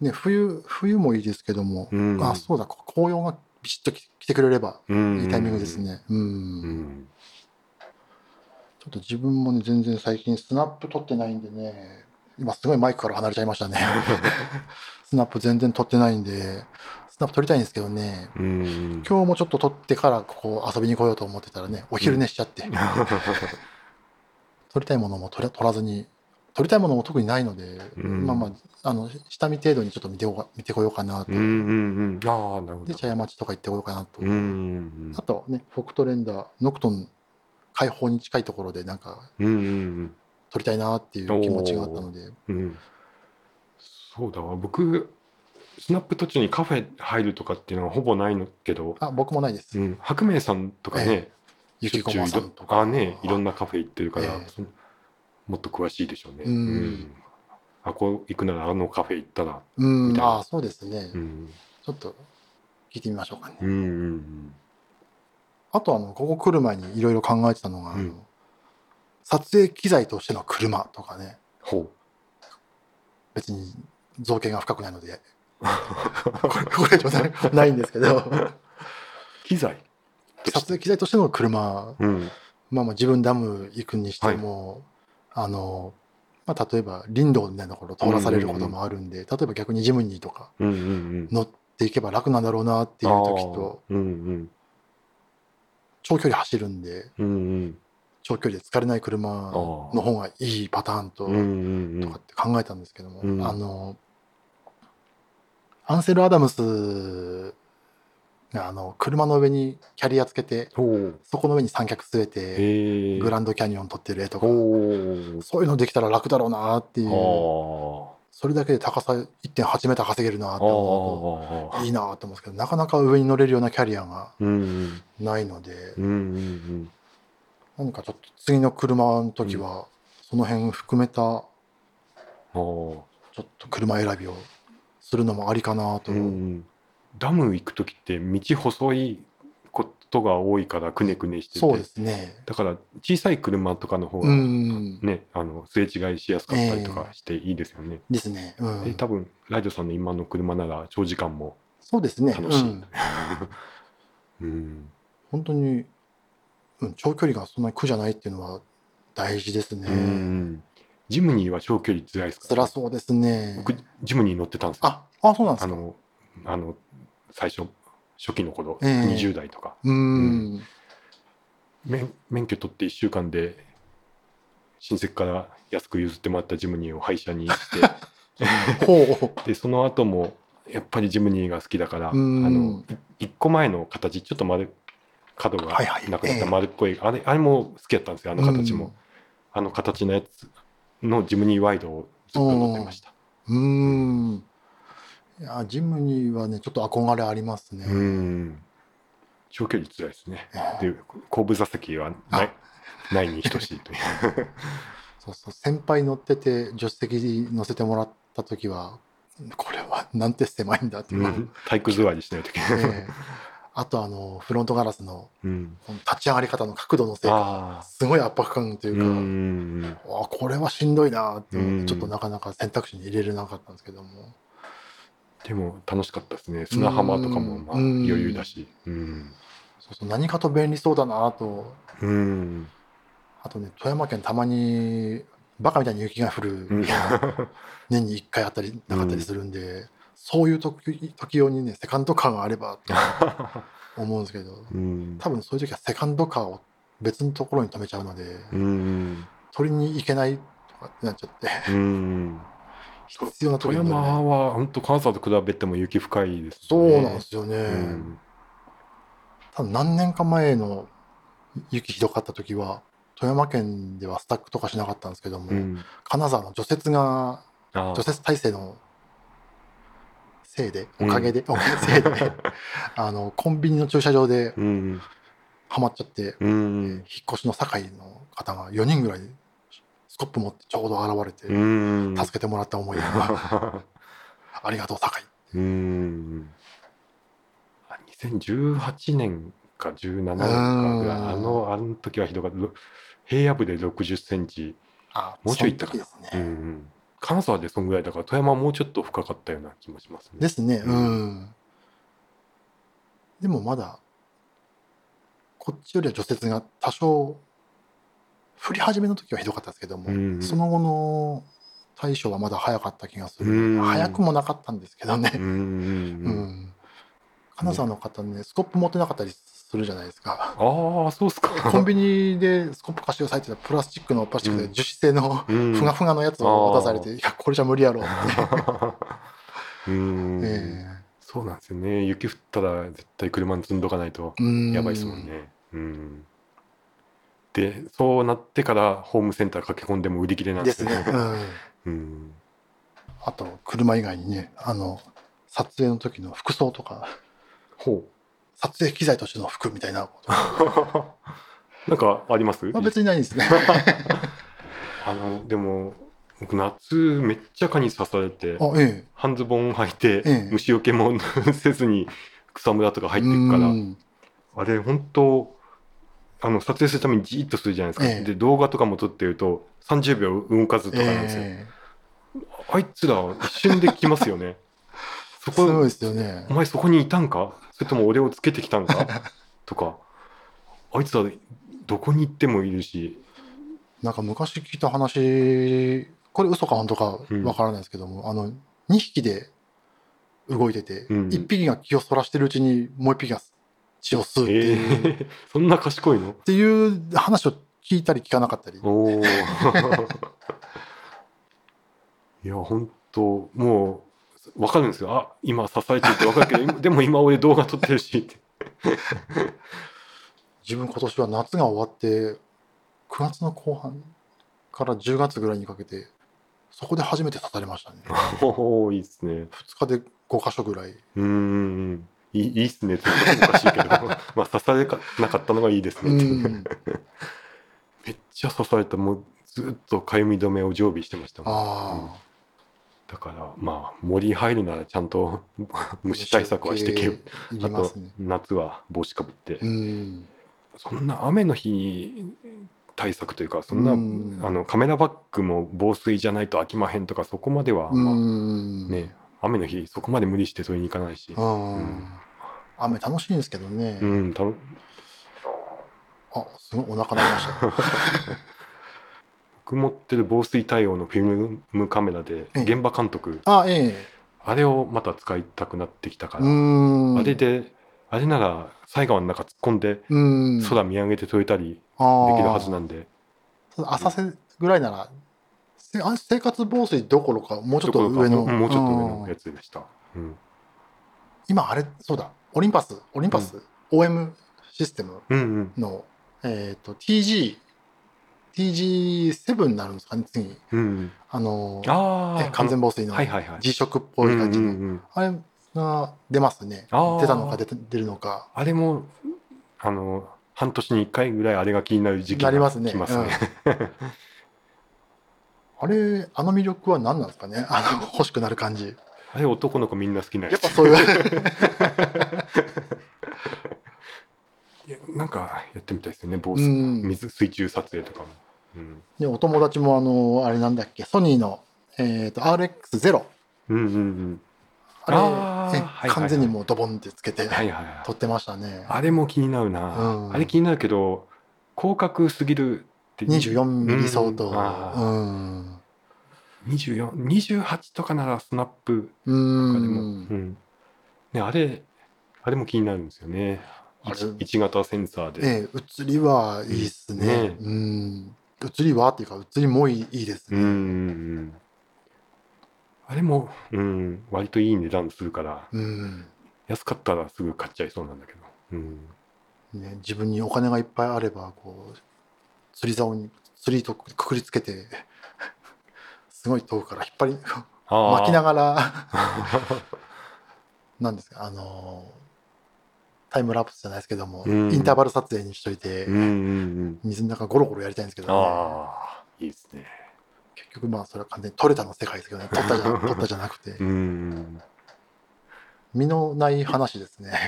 ね、冬、冬もいいですけども、うんあ、そうだ、紅葉がビシッとき来てくれればうんいいタイミングです。ね。うん。うんちょっと自分もね、全然最近スナップ撮ってないんでね、今すごいマイクから離れちゃいましたね。スナップ全然撮ってないんで、スナップ撮りたいんですけどね、うん今日もちょっと撮ってからここ遊びに来ようと思ってたらね、お昼寝しちゃって、撮りたいものも撮らずに、撮りたいものも特にないので、うんまあまあ、あの、下見程度にちょっと見てこ見てこようかなと。うんうんうん。ああ、なるほど。茶屋町とか行ってこようかなと。うんうんあとね、フォクトレンダー、ノクトン開放に近いところでなんかうんうん撮りたいなっていう気持ちがあったので、うんうん。そうだわ。僕、スナップ途中にカフェ入るとかっていうのはほぼないのけど、あ、僕もないです。うん、白明さんとかね、ゆきこまさんとか。あね、いろんなカフェ行ってるから、ええもっと詳しいでしょうね。うん。あこう行くならあのカフェ行ったら、うん。み、たいな。あそうですね、うん、ちょっと聞いてみましょうかね。うんうんあと、あの、ここ来る前にいろいろ考えてたのが、うん。撮影機材としての車とかね、ほ別に造形が深くないので、これ、以上ないないんですけど、う。機材？撮影機材としての車、うん。まあまあ自分ダム行くにしても、あの、まあ、例えば林道みたいなところを通らされることもあるんで、例えば逆にジムニーとかうんうんうん。乗っていけば楽なんだろうなっていう時と、あーうん長距離走るんで、うん。うんうん。長距離で疲れない車の方がいいパターンと、うんうんうんとかって考えたんですけども、うんあの、アンセル・アダムスがあの車の上にキャリアつけて。そこの上に三脚据えて。グランドキャニオン撮ってる絵とか。そういうのできたら楽だろうなっていう、あそれだけで高さ1.8メーター稼げるなって思う。といいなと思うんですけど、なかなか上に乗れるようなキャリアが。ないので、何かちょっと次の車の時は、その辺含めたちょっと車選びをするのもありかなあ。と。うんうん。ダム行く時って道細いことが多いからくねくねしてて。そうですね。だから小さい車とかの方うがん。ね、あのすれ違いしやすかったりとかしていいですよね。ですね。うんで多分ライドさんの今の車なら長時間もそうですね。楽しい。うん うん本当に、うん、長距離がそんなに苦じゃないっていうのは大事ですね。うんジムニーは長距離辛いですか？辛そうですね。僕ジムニー乗ってたんですよ。あ、あ、そうなんですか？あのあの最初初期の頃、ええ。20代とか。うん。免免許取って1週間で親戚から安く譲ってもらったジムニーを廃車にして。でその後もやっぱりジムニーが好きだからあうん。のい一個前の形ちょっと丸角がはいはい。なくなっええ。た丸っこい、あれあれも好きだったんですよあの形も、あの形のやつのジムニーワイドをずっと乗ってました。うん。うん。いや、ジムニーはね、ちょっと憧れありますね。うん長距離辛いですねええで後部座席はないないに等しいという そうそう。先輩乗ってて、助手席に乗せてもらった時は、これはなんて狭いんだっていうう。ん体育座りしないといけない、ええあと、あの、フロントガラスのうん、立ち上がり方の角度のせいか、あすごい圧迫感とあいううか、んあこれはしんどいなってちょっとなかなか選択肢に入れれなかったんですけども。でも楽しかったですね。砂浜とかもまあうん余裕だし。うん、そうそう何かと便利そうだなと。うん。あとね、富山県たまにバカみたいに雪が降るうん。年に1回あったりなかったりするんで、そういう時時用にね、セカンドカーがあればと思うんですけど、うん。多分そういう時はセカンドカーを別のところに止めちゃうので、うん。取りに行けないとかってなっちゃって、うん必要な時富に乗れない山は本当金沢と比べても雪深いですね。そうなんですよね。うん。多分何年か前の雪ひどかった時は、富山県ではスタックとかしなかったんですけども、うん。金沢の除雪が、あ除雪体制のせいで、おかげで、おかげで、あの、コンビニの駐車場でうん。ハマっちゃって、うん。引っ越しの堺の方が4人ぐらいスコップ持ってちょうど現れて、うん助けてもらった思いが、ありがとう堺。うん2018年か17年かぐらい、うんあの、あの時はひどかった。ろ平野部で60センチ、あもうちょい行ったかなね。うんうん、金沢でそんぐらいだから、富山はもうちょっと深かったような気もしますね。ですね。ううんん。でもまだ、こっちよりは除雪が多少、降り始めの時はひどかったですけども、うんその後の対処はまだ早かった気がする。うん早くもなかったんですけどねう。ん。金沢の方ね、スコップ持ってなかったりするじゃないですか。ああ、そうっすか。コンビニでスコップ貸してくださいって言ったらプラスチックのプラスチックでうん樹脂製のうんふがふがのやつを渡されて、いや、これじゃ無理やろって。うん、えそうなんですよね。雪降ったら絶対車に積んどかないとやばいですもん。ね。うん。で、そうなってからホームセンター駆け込んでも売り切れなんでですすね。あと、車以外にね、あの、撮影の時の服装とか、ほ撮影機材としての服みたいな。こと、う。なんかあります？まあ、別にないですね。あの、でも、僕夏めっちゃ蚊に刺されて、あ、え半ズボン履いて、ええ。虫除けも せずに草むらとかえ。入っていくから、うん。あれ本当あの撮影するためにじーっとするじゃないですか、ええ。で動画とかも撮ってると30秒動かずとかなんですよ、えあいつら一瞬で来ますよね。そこえすごいですよね。お。前そこにいたんか？それとも俺をつけてきたんか？とか。あいつらどこに行ってもいるし。なんか昔聞いた話、これ嘘か本当かわからないですけども、あの、2匹で動いてて、うん。1匹が気をそらしてるうちにもう1匹が血を吸うってえいう、っえ そんな賢いの？ていう話を聞いたり聞かなかったり。おお いや本当もう分かるんですよ。あ今支えてるって分かるけど今でも今俺動画撮ってるし。っ て自分今年は夏が終わって9月の後半から10月ぐらいにかけてそこで初めて刺されましたね。おおいいっすね。2日で5箇所ぐらい。うーんいいいいっすね。って言うとおかしいけど。まあ刺されかなかったのがいいですうね。ってん。めっちゃ刺されたもうずっとかゆみ止めを常備してましたもん。あだからまあ森入るならちゃんとあ 虫対策はしてけよ。いあと夏は帽子かぶって。うん。そんな雨の日対策というかそんな、うん。あのカメラバッグも防水じゃないと飽きまへんとかそこまでは、うまあん。ね雨の日そこまで無理して取りに行かないし。うんうん。雨楽しいんですけどね、うんたのあすごいお腹鳴りました。僕持ってる防水対応のフィルムカメラでええ。現場監督あえあれをまた使いたくなってきたから、ん。あれであれなら西川の中突っ込んでうん。空見上げて撮れたりできるはずなんで、浅瀬ぐらいなら生活防水どころかもうちょっと上のもうちょっと上のうん。やつでした、うん。今あれそうだ。オリンパス。オリンパス、OM システムうんうん。の、えっ、と TG TG7 になるんですかね次。うんあのあ完全防水のはいはいはい。G 色っぽい感じの、うんうんうん。あれが出ますね。出たのか出て出るのか。あれもあの半年に1回ぐらいあれが気になる時期がなりますね。来ますね。あれあの魅力は何なんですかね？あの欲しくなる感じ。あれ男の子みんな好きなやつやっぱそういう。いやなんかやってみたいですよね防う水、ん。水水中撮影とかも。うん。でお友達もあのあれなんだっけ？ソニーの、えー、と RX0 うんうんうん。あれえあーはいはいはい。完全にもうドボンってつけて、はいはいはい。撮ってましたね。あれも気になるな、うん。あれ気になるけど広角すぎるって24ミリ相当。うん。あうーん24 28とかならスナップうとかでも、んうん。ね、あれあれも気になるんですよね。あれ。1, 型センサーで、ええ映りはいいっすね。ね。うん。映りはっていうか映りもいいいいですね。うん。あれも、うん、割といい値段するから。うん。安かったらすぐ買っちゃいそうなんだけど、うん、ね、自分にお金がいっぱいあればこう釣り竿に釣りとくくりつけてすごい遠くから引っ張り巻きなががら なんですかあのタイムラプスじゃないですけども、うん。インターバル撮影にしといて、うんうんうん。水の中ゴロゴロやりたいんですけど、ね、ああいいですね。結局まあそれは完全に撮れたの世界ですけどね。撮ったじゃ 撮ったじゃなくて。うん。身のない話ですね。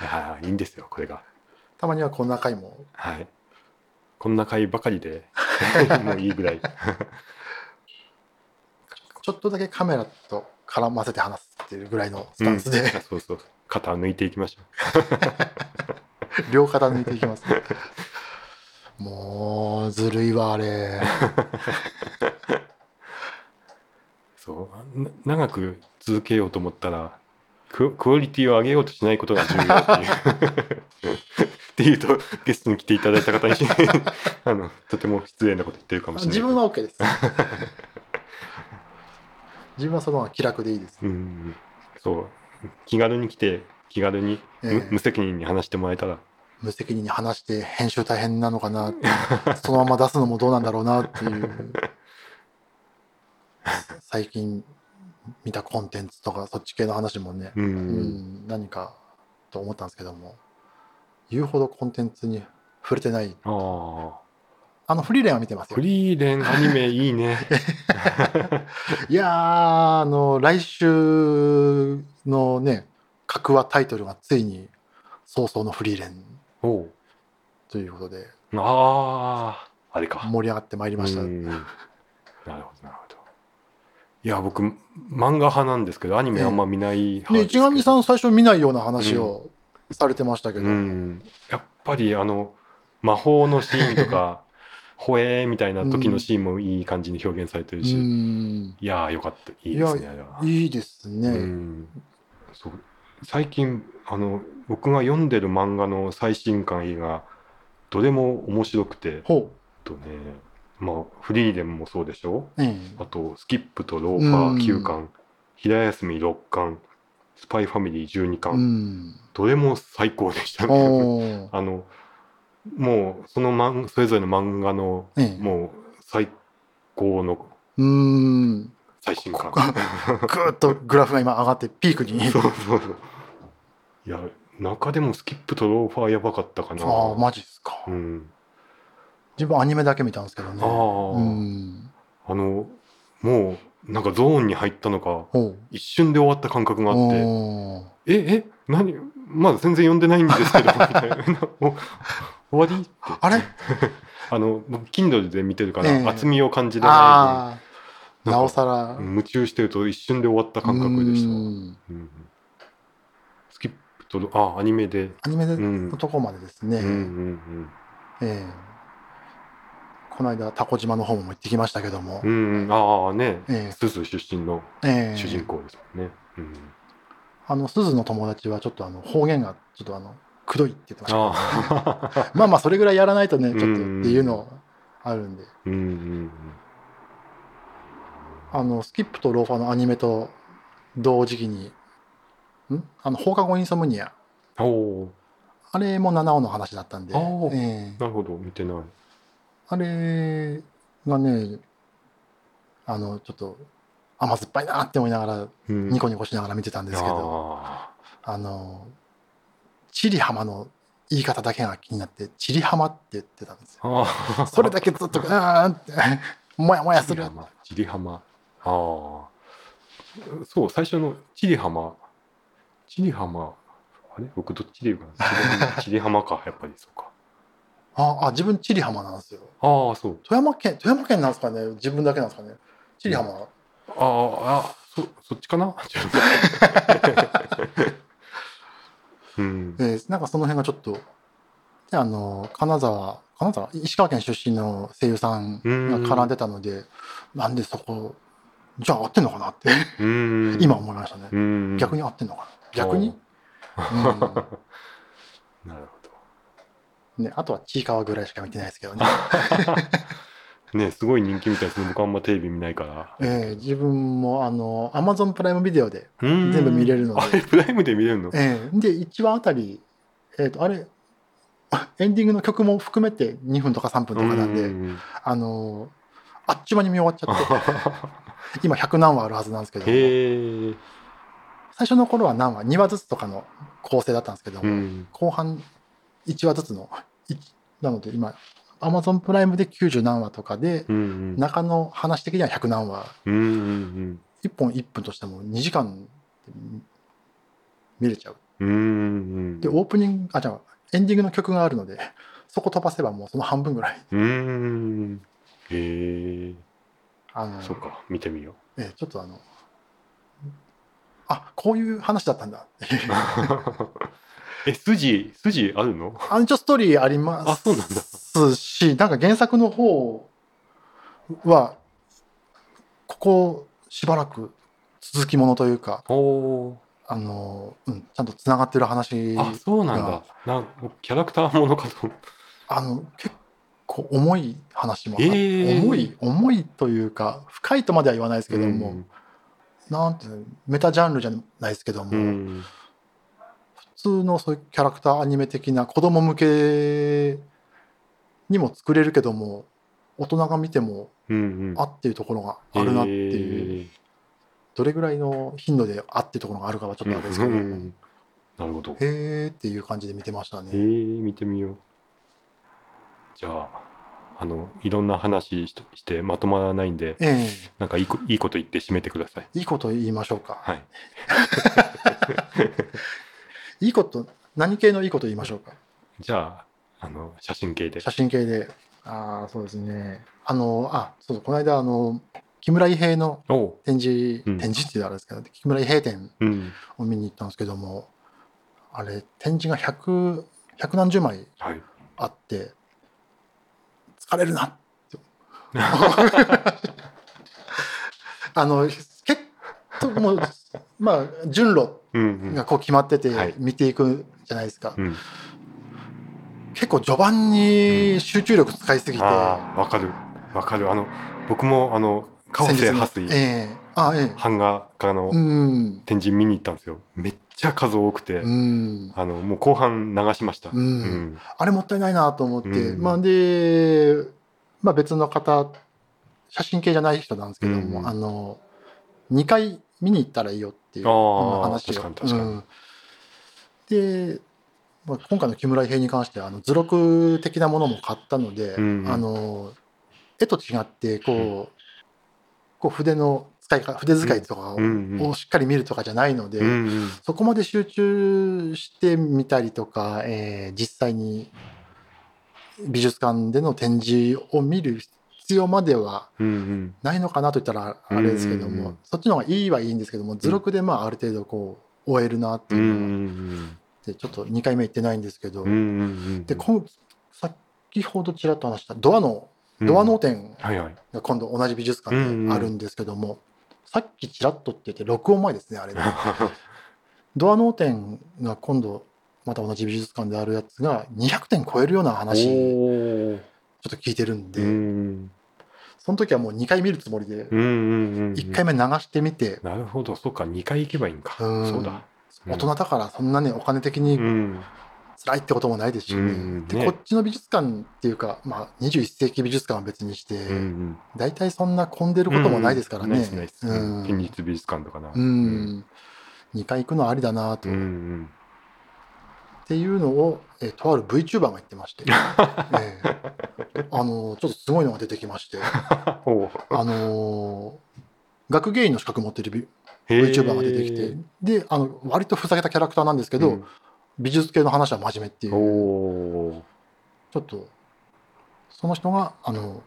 いやーいいんですよこれがたまにはこんな回も。はい。こんな回ばかりで もういいぐらい。ちょっとだけカメラと絡ませて話すっていうぐらいのスタンスで、うん。そうそう。肩抜いていきましょ 両肩抜いていきます。もう、ずるいわ、あれ。うそう。な長く続けようと思ったらククオリティを上げようとしないことが重要っていうっていうとゲストに来ていただいた方に あのとても失礼なこと言ってるかもしれない。自分は OK です。自分はそのまま気楽でいいです。うんそう。気軽に来て気軽に無,、ええ。無責任に話してもらえたら。無責任に話して編集大変なのかなそのまま出すのもどうなんだろうなっていう。最近見たコンテンツとかそっち系の話もね、うん、うん何かと思ったんですけども言うほどコンテンツに触れてない。あのフリーレンは見てますよ。フリーレンアニメいいね。いやーあの来週のね格話タイトルがついに早々のフリーレン。ということで。あああれか。盛り上がってまいりました、うん。なるほどなるほど。いや僕漫画派なんですけどアニメあんま見ない派ね、ですけど。一上さん最初見ないような話をされてましたけど、うん、やっぱりあの魔法のシーンとか ほえーみたいな時のシーンもいい感じに表現されてるし、うん。いやーよかった。いいですねいいですね、うん、そう。最近あの僕が読んでる漫画の最新刊がどれも面白くて。ほとねまあフリーレンもそうでしょ？う、え。あとスキップとローファー9巻、平休み6巻スパイファミリー12え巻、うんどれも最高でしたね。あのもうその漫それぞれの漫画のええもう最高のうん最新刊。ぐーっとグラフが今上がってピークに そうそうそう。いや中でもスキップとローファーやばかったかな。ああマジっすか、うん。自分アニメだけ見たんですけどねああ、うんあのもうなんかゾーンに入ったのか一瞬で終わった感覚があって。ええ何まだ全然読んでないんですけど みたいな。お終わり？って。あれ？あの僕 Kindle で見てるから、ええ。厚みを感じれないなおさら。分夢中してると一瞬で終わった感覚でした。わ、うんうん。スキップとあアニメで。アニメうん。のとこまでですね、うんうん。ええこの間タコ島の方も行ってきましたけども、うんああね。ええ。スズ出身のええ。主人公ですもんね、うん。あの鈴の友達はちょっとあの方言がちょっとあのくどいって言ってました。けどああ。まあまあそれぐらいやらないとねちょっとってうんいうのあるんで。うんうんあのスキップとローファーのアニメと同時期にん？あの放課後インソムニア。うんおおあれも七尾の話だったんで、なるほど。見てないあれがねあのちょっと甘酸っぱいなって思いながらうん。ニコニコしながら見てたんですけど、ああのチリハマの言い方だけが気になってチリハマって言ってたんですよ。それだけずっと あーってもやもやする。チリハマ。チリハマ。ああそう最初のチリハマ。チリハマ。あれ？僕どっちで言うかな。チリハマ。チリハマかやっぱりそうかああ自分チリハマなんですよ。ああそう。富山県富山県なんですかね。自分だけなんですかね。チリハマ、あああそそっちかな？うん。えーなんかその辺がちょっとであの金沢金沢？石川県出身の声優さんが絡んでたのでなんでそこじゃあ合ってんのかなって。うん。今思いましたね、うん。逆に合ってんのかな。逆に、なるほうんね、あとはちいかわぐらいしか見てないですけどね、ど ねすごい人気みたいですね。僕あんまテレビ見ないから。えー自分もあのアマゾンプライムビデオで、全全部見れるので。あれプライムで見れるの？えーで1話あたり、えー、とあれ エンディングの曲も含めて2分とか3分とかなんで、うん。あのあっちゅう間に見終わっちゃって 今100何話あるはずなんですけど最初の頃は何話2話ずつとかの構成だったんですけど、うん後半1話ずつのいなので今アマゾンプライムで90何話とかで、うん中の話的には100何話。うんうん1本1分としても2時間で見れちゃう。うーんでオープニングあじゃあエンディングの曲があるのでそこ飛ばせばもうその半分ぐらい。うーん。へえ。あのそうか見てみよう。ええちょっとあのあこういう話だったんだ。っていうえ筋筋あるの？あの一応ストーリーありまあそうなんだすしなんか原作の方はここしばらく続きものというかおおあの、うん、ちゃんとつながってる話あそうなんだ。なんキャラクターものかと。あの結構重い話もあ、えー。重い重いというか深いとまでは言わないですけども、うん。なんていうのメタジャンルじゃないですけども、うん。普通のそういうキャラクターアニメ的な子供向けにも作れるけども大人が見てもうんうん。あっていうところがあるなっていう、どれぐらいの頻度であっていうところがあるかはちょっとあれですけど、うんうへん。なるほど。ーっていう感じで見てましたえね。ー、見てみよう。じゃああのいろんな話ししてまとまらないんでえなんかいいこいいこと言って締めてください。えいいこと言いましょうか。はい いいこと何系のいいこと言いましょうか？じゃああの写真系で写真系で。ああそうですね。あのあそうこの間あの木村伊兵衛の展示、うん展示って言うとあれですけど木村伊兵衛展うんを見に行ったんですけどもあれ展示が100百何十枚はいあって疲れるなって あの結構もうまあ順路うんうん。がこう決まっててはい。見ていくじゃないですか、うん。結構序盤に集中力使いすぎて、わかる。わかる。あの僕もあの川瀬先日蓮水の。ええ。あええ。版画家のうん。展示見に行ったんですよ。めっちゃ数多くて、うん。あのもう後半流しました、うん。あれもったいないなと思って、うん。まあで、まあ、別の方写真系じゃない人なんですけども、うん。あの2回見に行ったらいいよっていう話を。うん。で、まあ、今回の木村伊兵衛に関してはあの図録的なものも買ったので、うんあの絵と違ってこう,、こう筆の使い方筆使いとかを,、うんうんしっかり見るとかじゃないので、うんうん。そこまで集中してみたりとか、えー実際に美術館での展示を見る必要まではないのかなといったらあれですけども、そっちの方がいいはいいんですけども図録でまあある程度こう終えるなっていうのがんでちょっと2回目行ってないんですけど、でこん先ほどちらっと話したドアのうん。ドア脳展が今度同じ美術館であるんですけども、さっきちらっとって言って録音前ですねあれ。ね。ドア脳展が今度また同じ美術館であるやつが200点超えるような話ちょっと聞いてるんで、うんその時はもう2回見るつもりでうんうんうん1回目流してみて、なるほど。そうか。2回行けばいいんか。うん。そうだ。うん。大人だからそんなねお金的にうん。辛いってこともないですしね,、うんねでこっちの美術館っていうか、まあ、21世紀美術館は別にして、うんうん。大体そんな混んでることもないですからね。ないですないです。うん。県立美術館とかな。うん。2回行くのはありだなと、うんうっんていうのを、えーとある VTuber が言ってまして、えーあのちょっとすごいのが出てきまして、あの学芸員の資格持ってるビへー。VTuber が出てきて。であの割とふざけたキャラクターなんですけど、うん。美術系の話は真面目っていう。ちょっとその人があの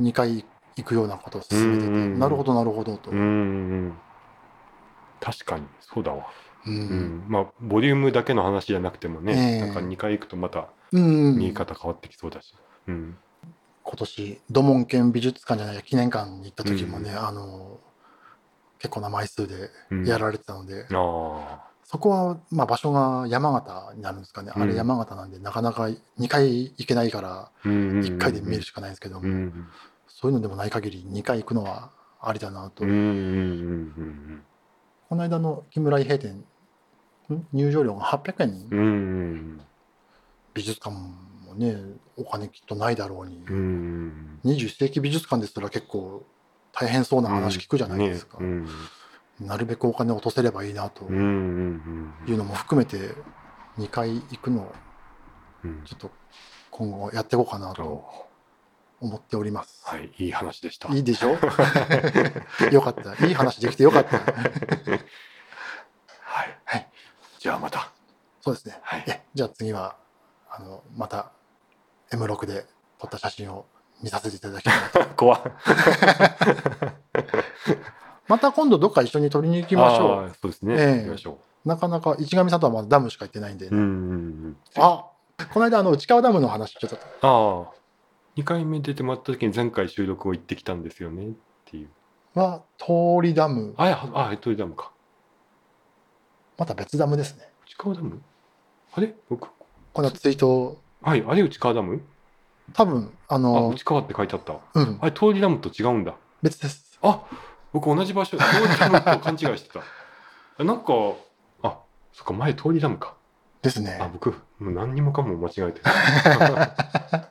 2回行くようなことを勧めてて、うん。なるほどなるほどと、うんうん。確かにそうだわうん。うんまあボリュームだけの話じゃなくてもえねえなんか2回行くとまたうん見え方変わってきそうだし。うん。今年土門県美術館じゃない記念館に行った時もね、あの結構な枚数でうん。やられてたので、あそこは、まあ、場所が山形になるんですかね、あうん。れ山形なんでなかなか2回行けないからあ1 1回で見るしかないんですけども、うんそういうのでもない限り2回行くのはありだなと、うんうんうんこの間の木村伊兵衛店ん入場料が800円、うんうん美術館もねお金きっとないだろうに、うんうん21世紀美術館ですら結構大変そうな話聞くじゃないですか、ねうんなるべくお金を落とせればいいなというのも含めて2回行くのをうんちょっと今後やっていこうかなと思っております。はい、いい話でした。いいでしょ？よかった。いい話できてよかった。じゃあまた。そうですね。はい。えじゃあ次は、あの、また M6 で撮った写真を見させていただきたいなと。怖っ また今度どっか一緒に撮りに行きましょあーそうですね。ええ行きましょう。なかなか市上さんとはまだダムしか行ってないんで、う。うんうんうん。あこの間あの内川ダムの話ちょっとああ。2回目出てもらった時に前回収録を行ってきたんですよねっていう。は通りダムあ、あ、えっと、ダムか。また別ダムですね内川ダム？あれ？僕？このツイートはい、あれ内川ダム？多分ああ、の内川って書いてあった。うんあれ、通りダムと違うんだ。別ですあ僕同じ場所、通りダムと勘違いしてた。あなんか、あ、そっか、前通りダムか。ですねあ、僕、もう何にもかも間違えてる。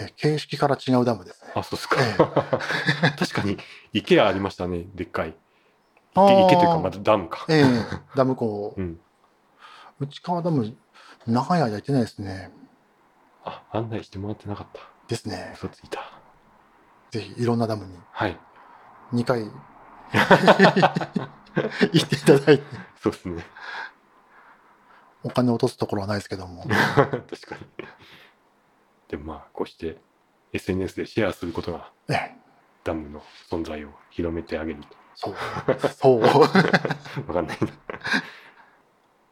え形式から違うダムですねあ、そうですか。え 確かに、池ありましたね、でっかい。池池というか、またダムか。ええダム湖うん。内川ダム長い間行ってないですねあ、案内してもらってなかった。ですね嘘ついた。ぜひいろんなダムにはい。2回 行っていただいてそうですね。お金落とすところはないですけども 確かに。でもまあ、こうして SNS でシェアすることがええダムの存在を広めてあげるそう そうと。わかんないな。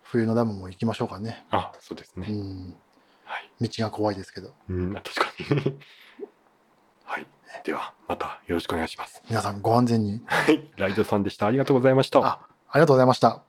冬のダムも行きましょうかねあ、そうですね。うんはい。道が怖いですけどうん、確かに。はい。では、またよろしくお願いします。皆さんご安全にはい。ライドさんでした。ありがとうございました。あありがとうございました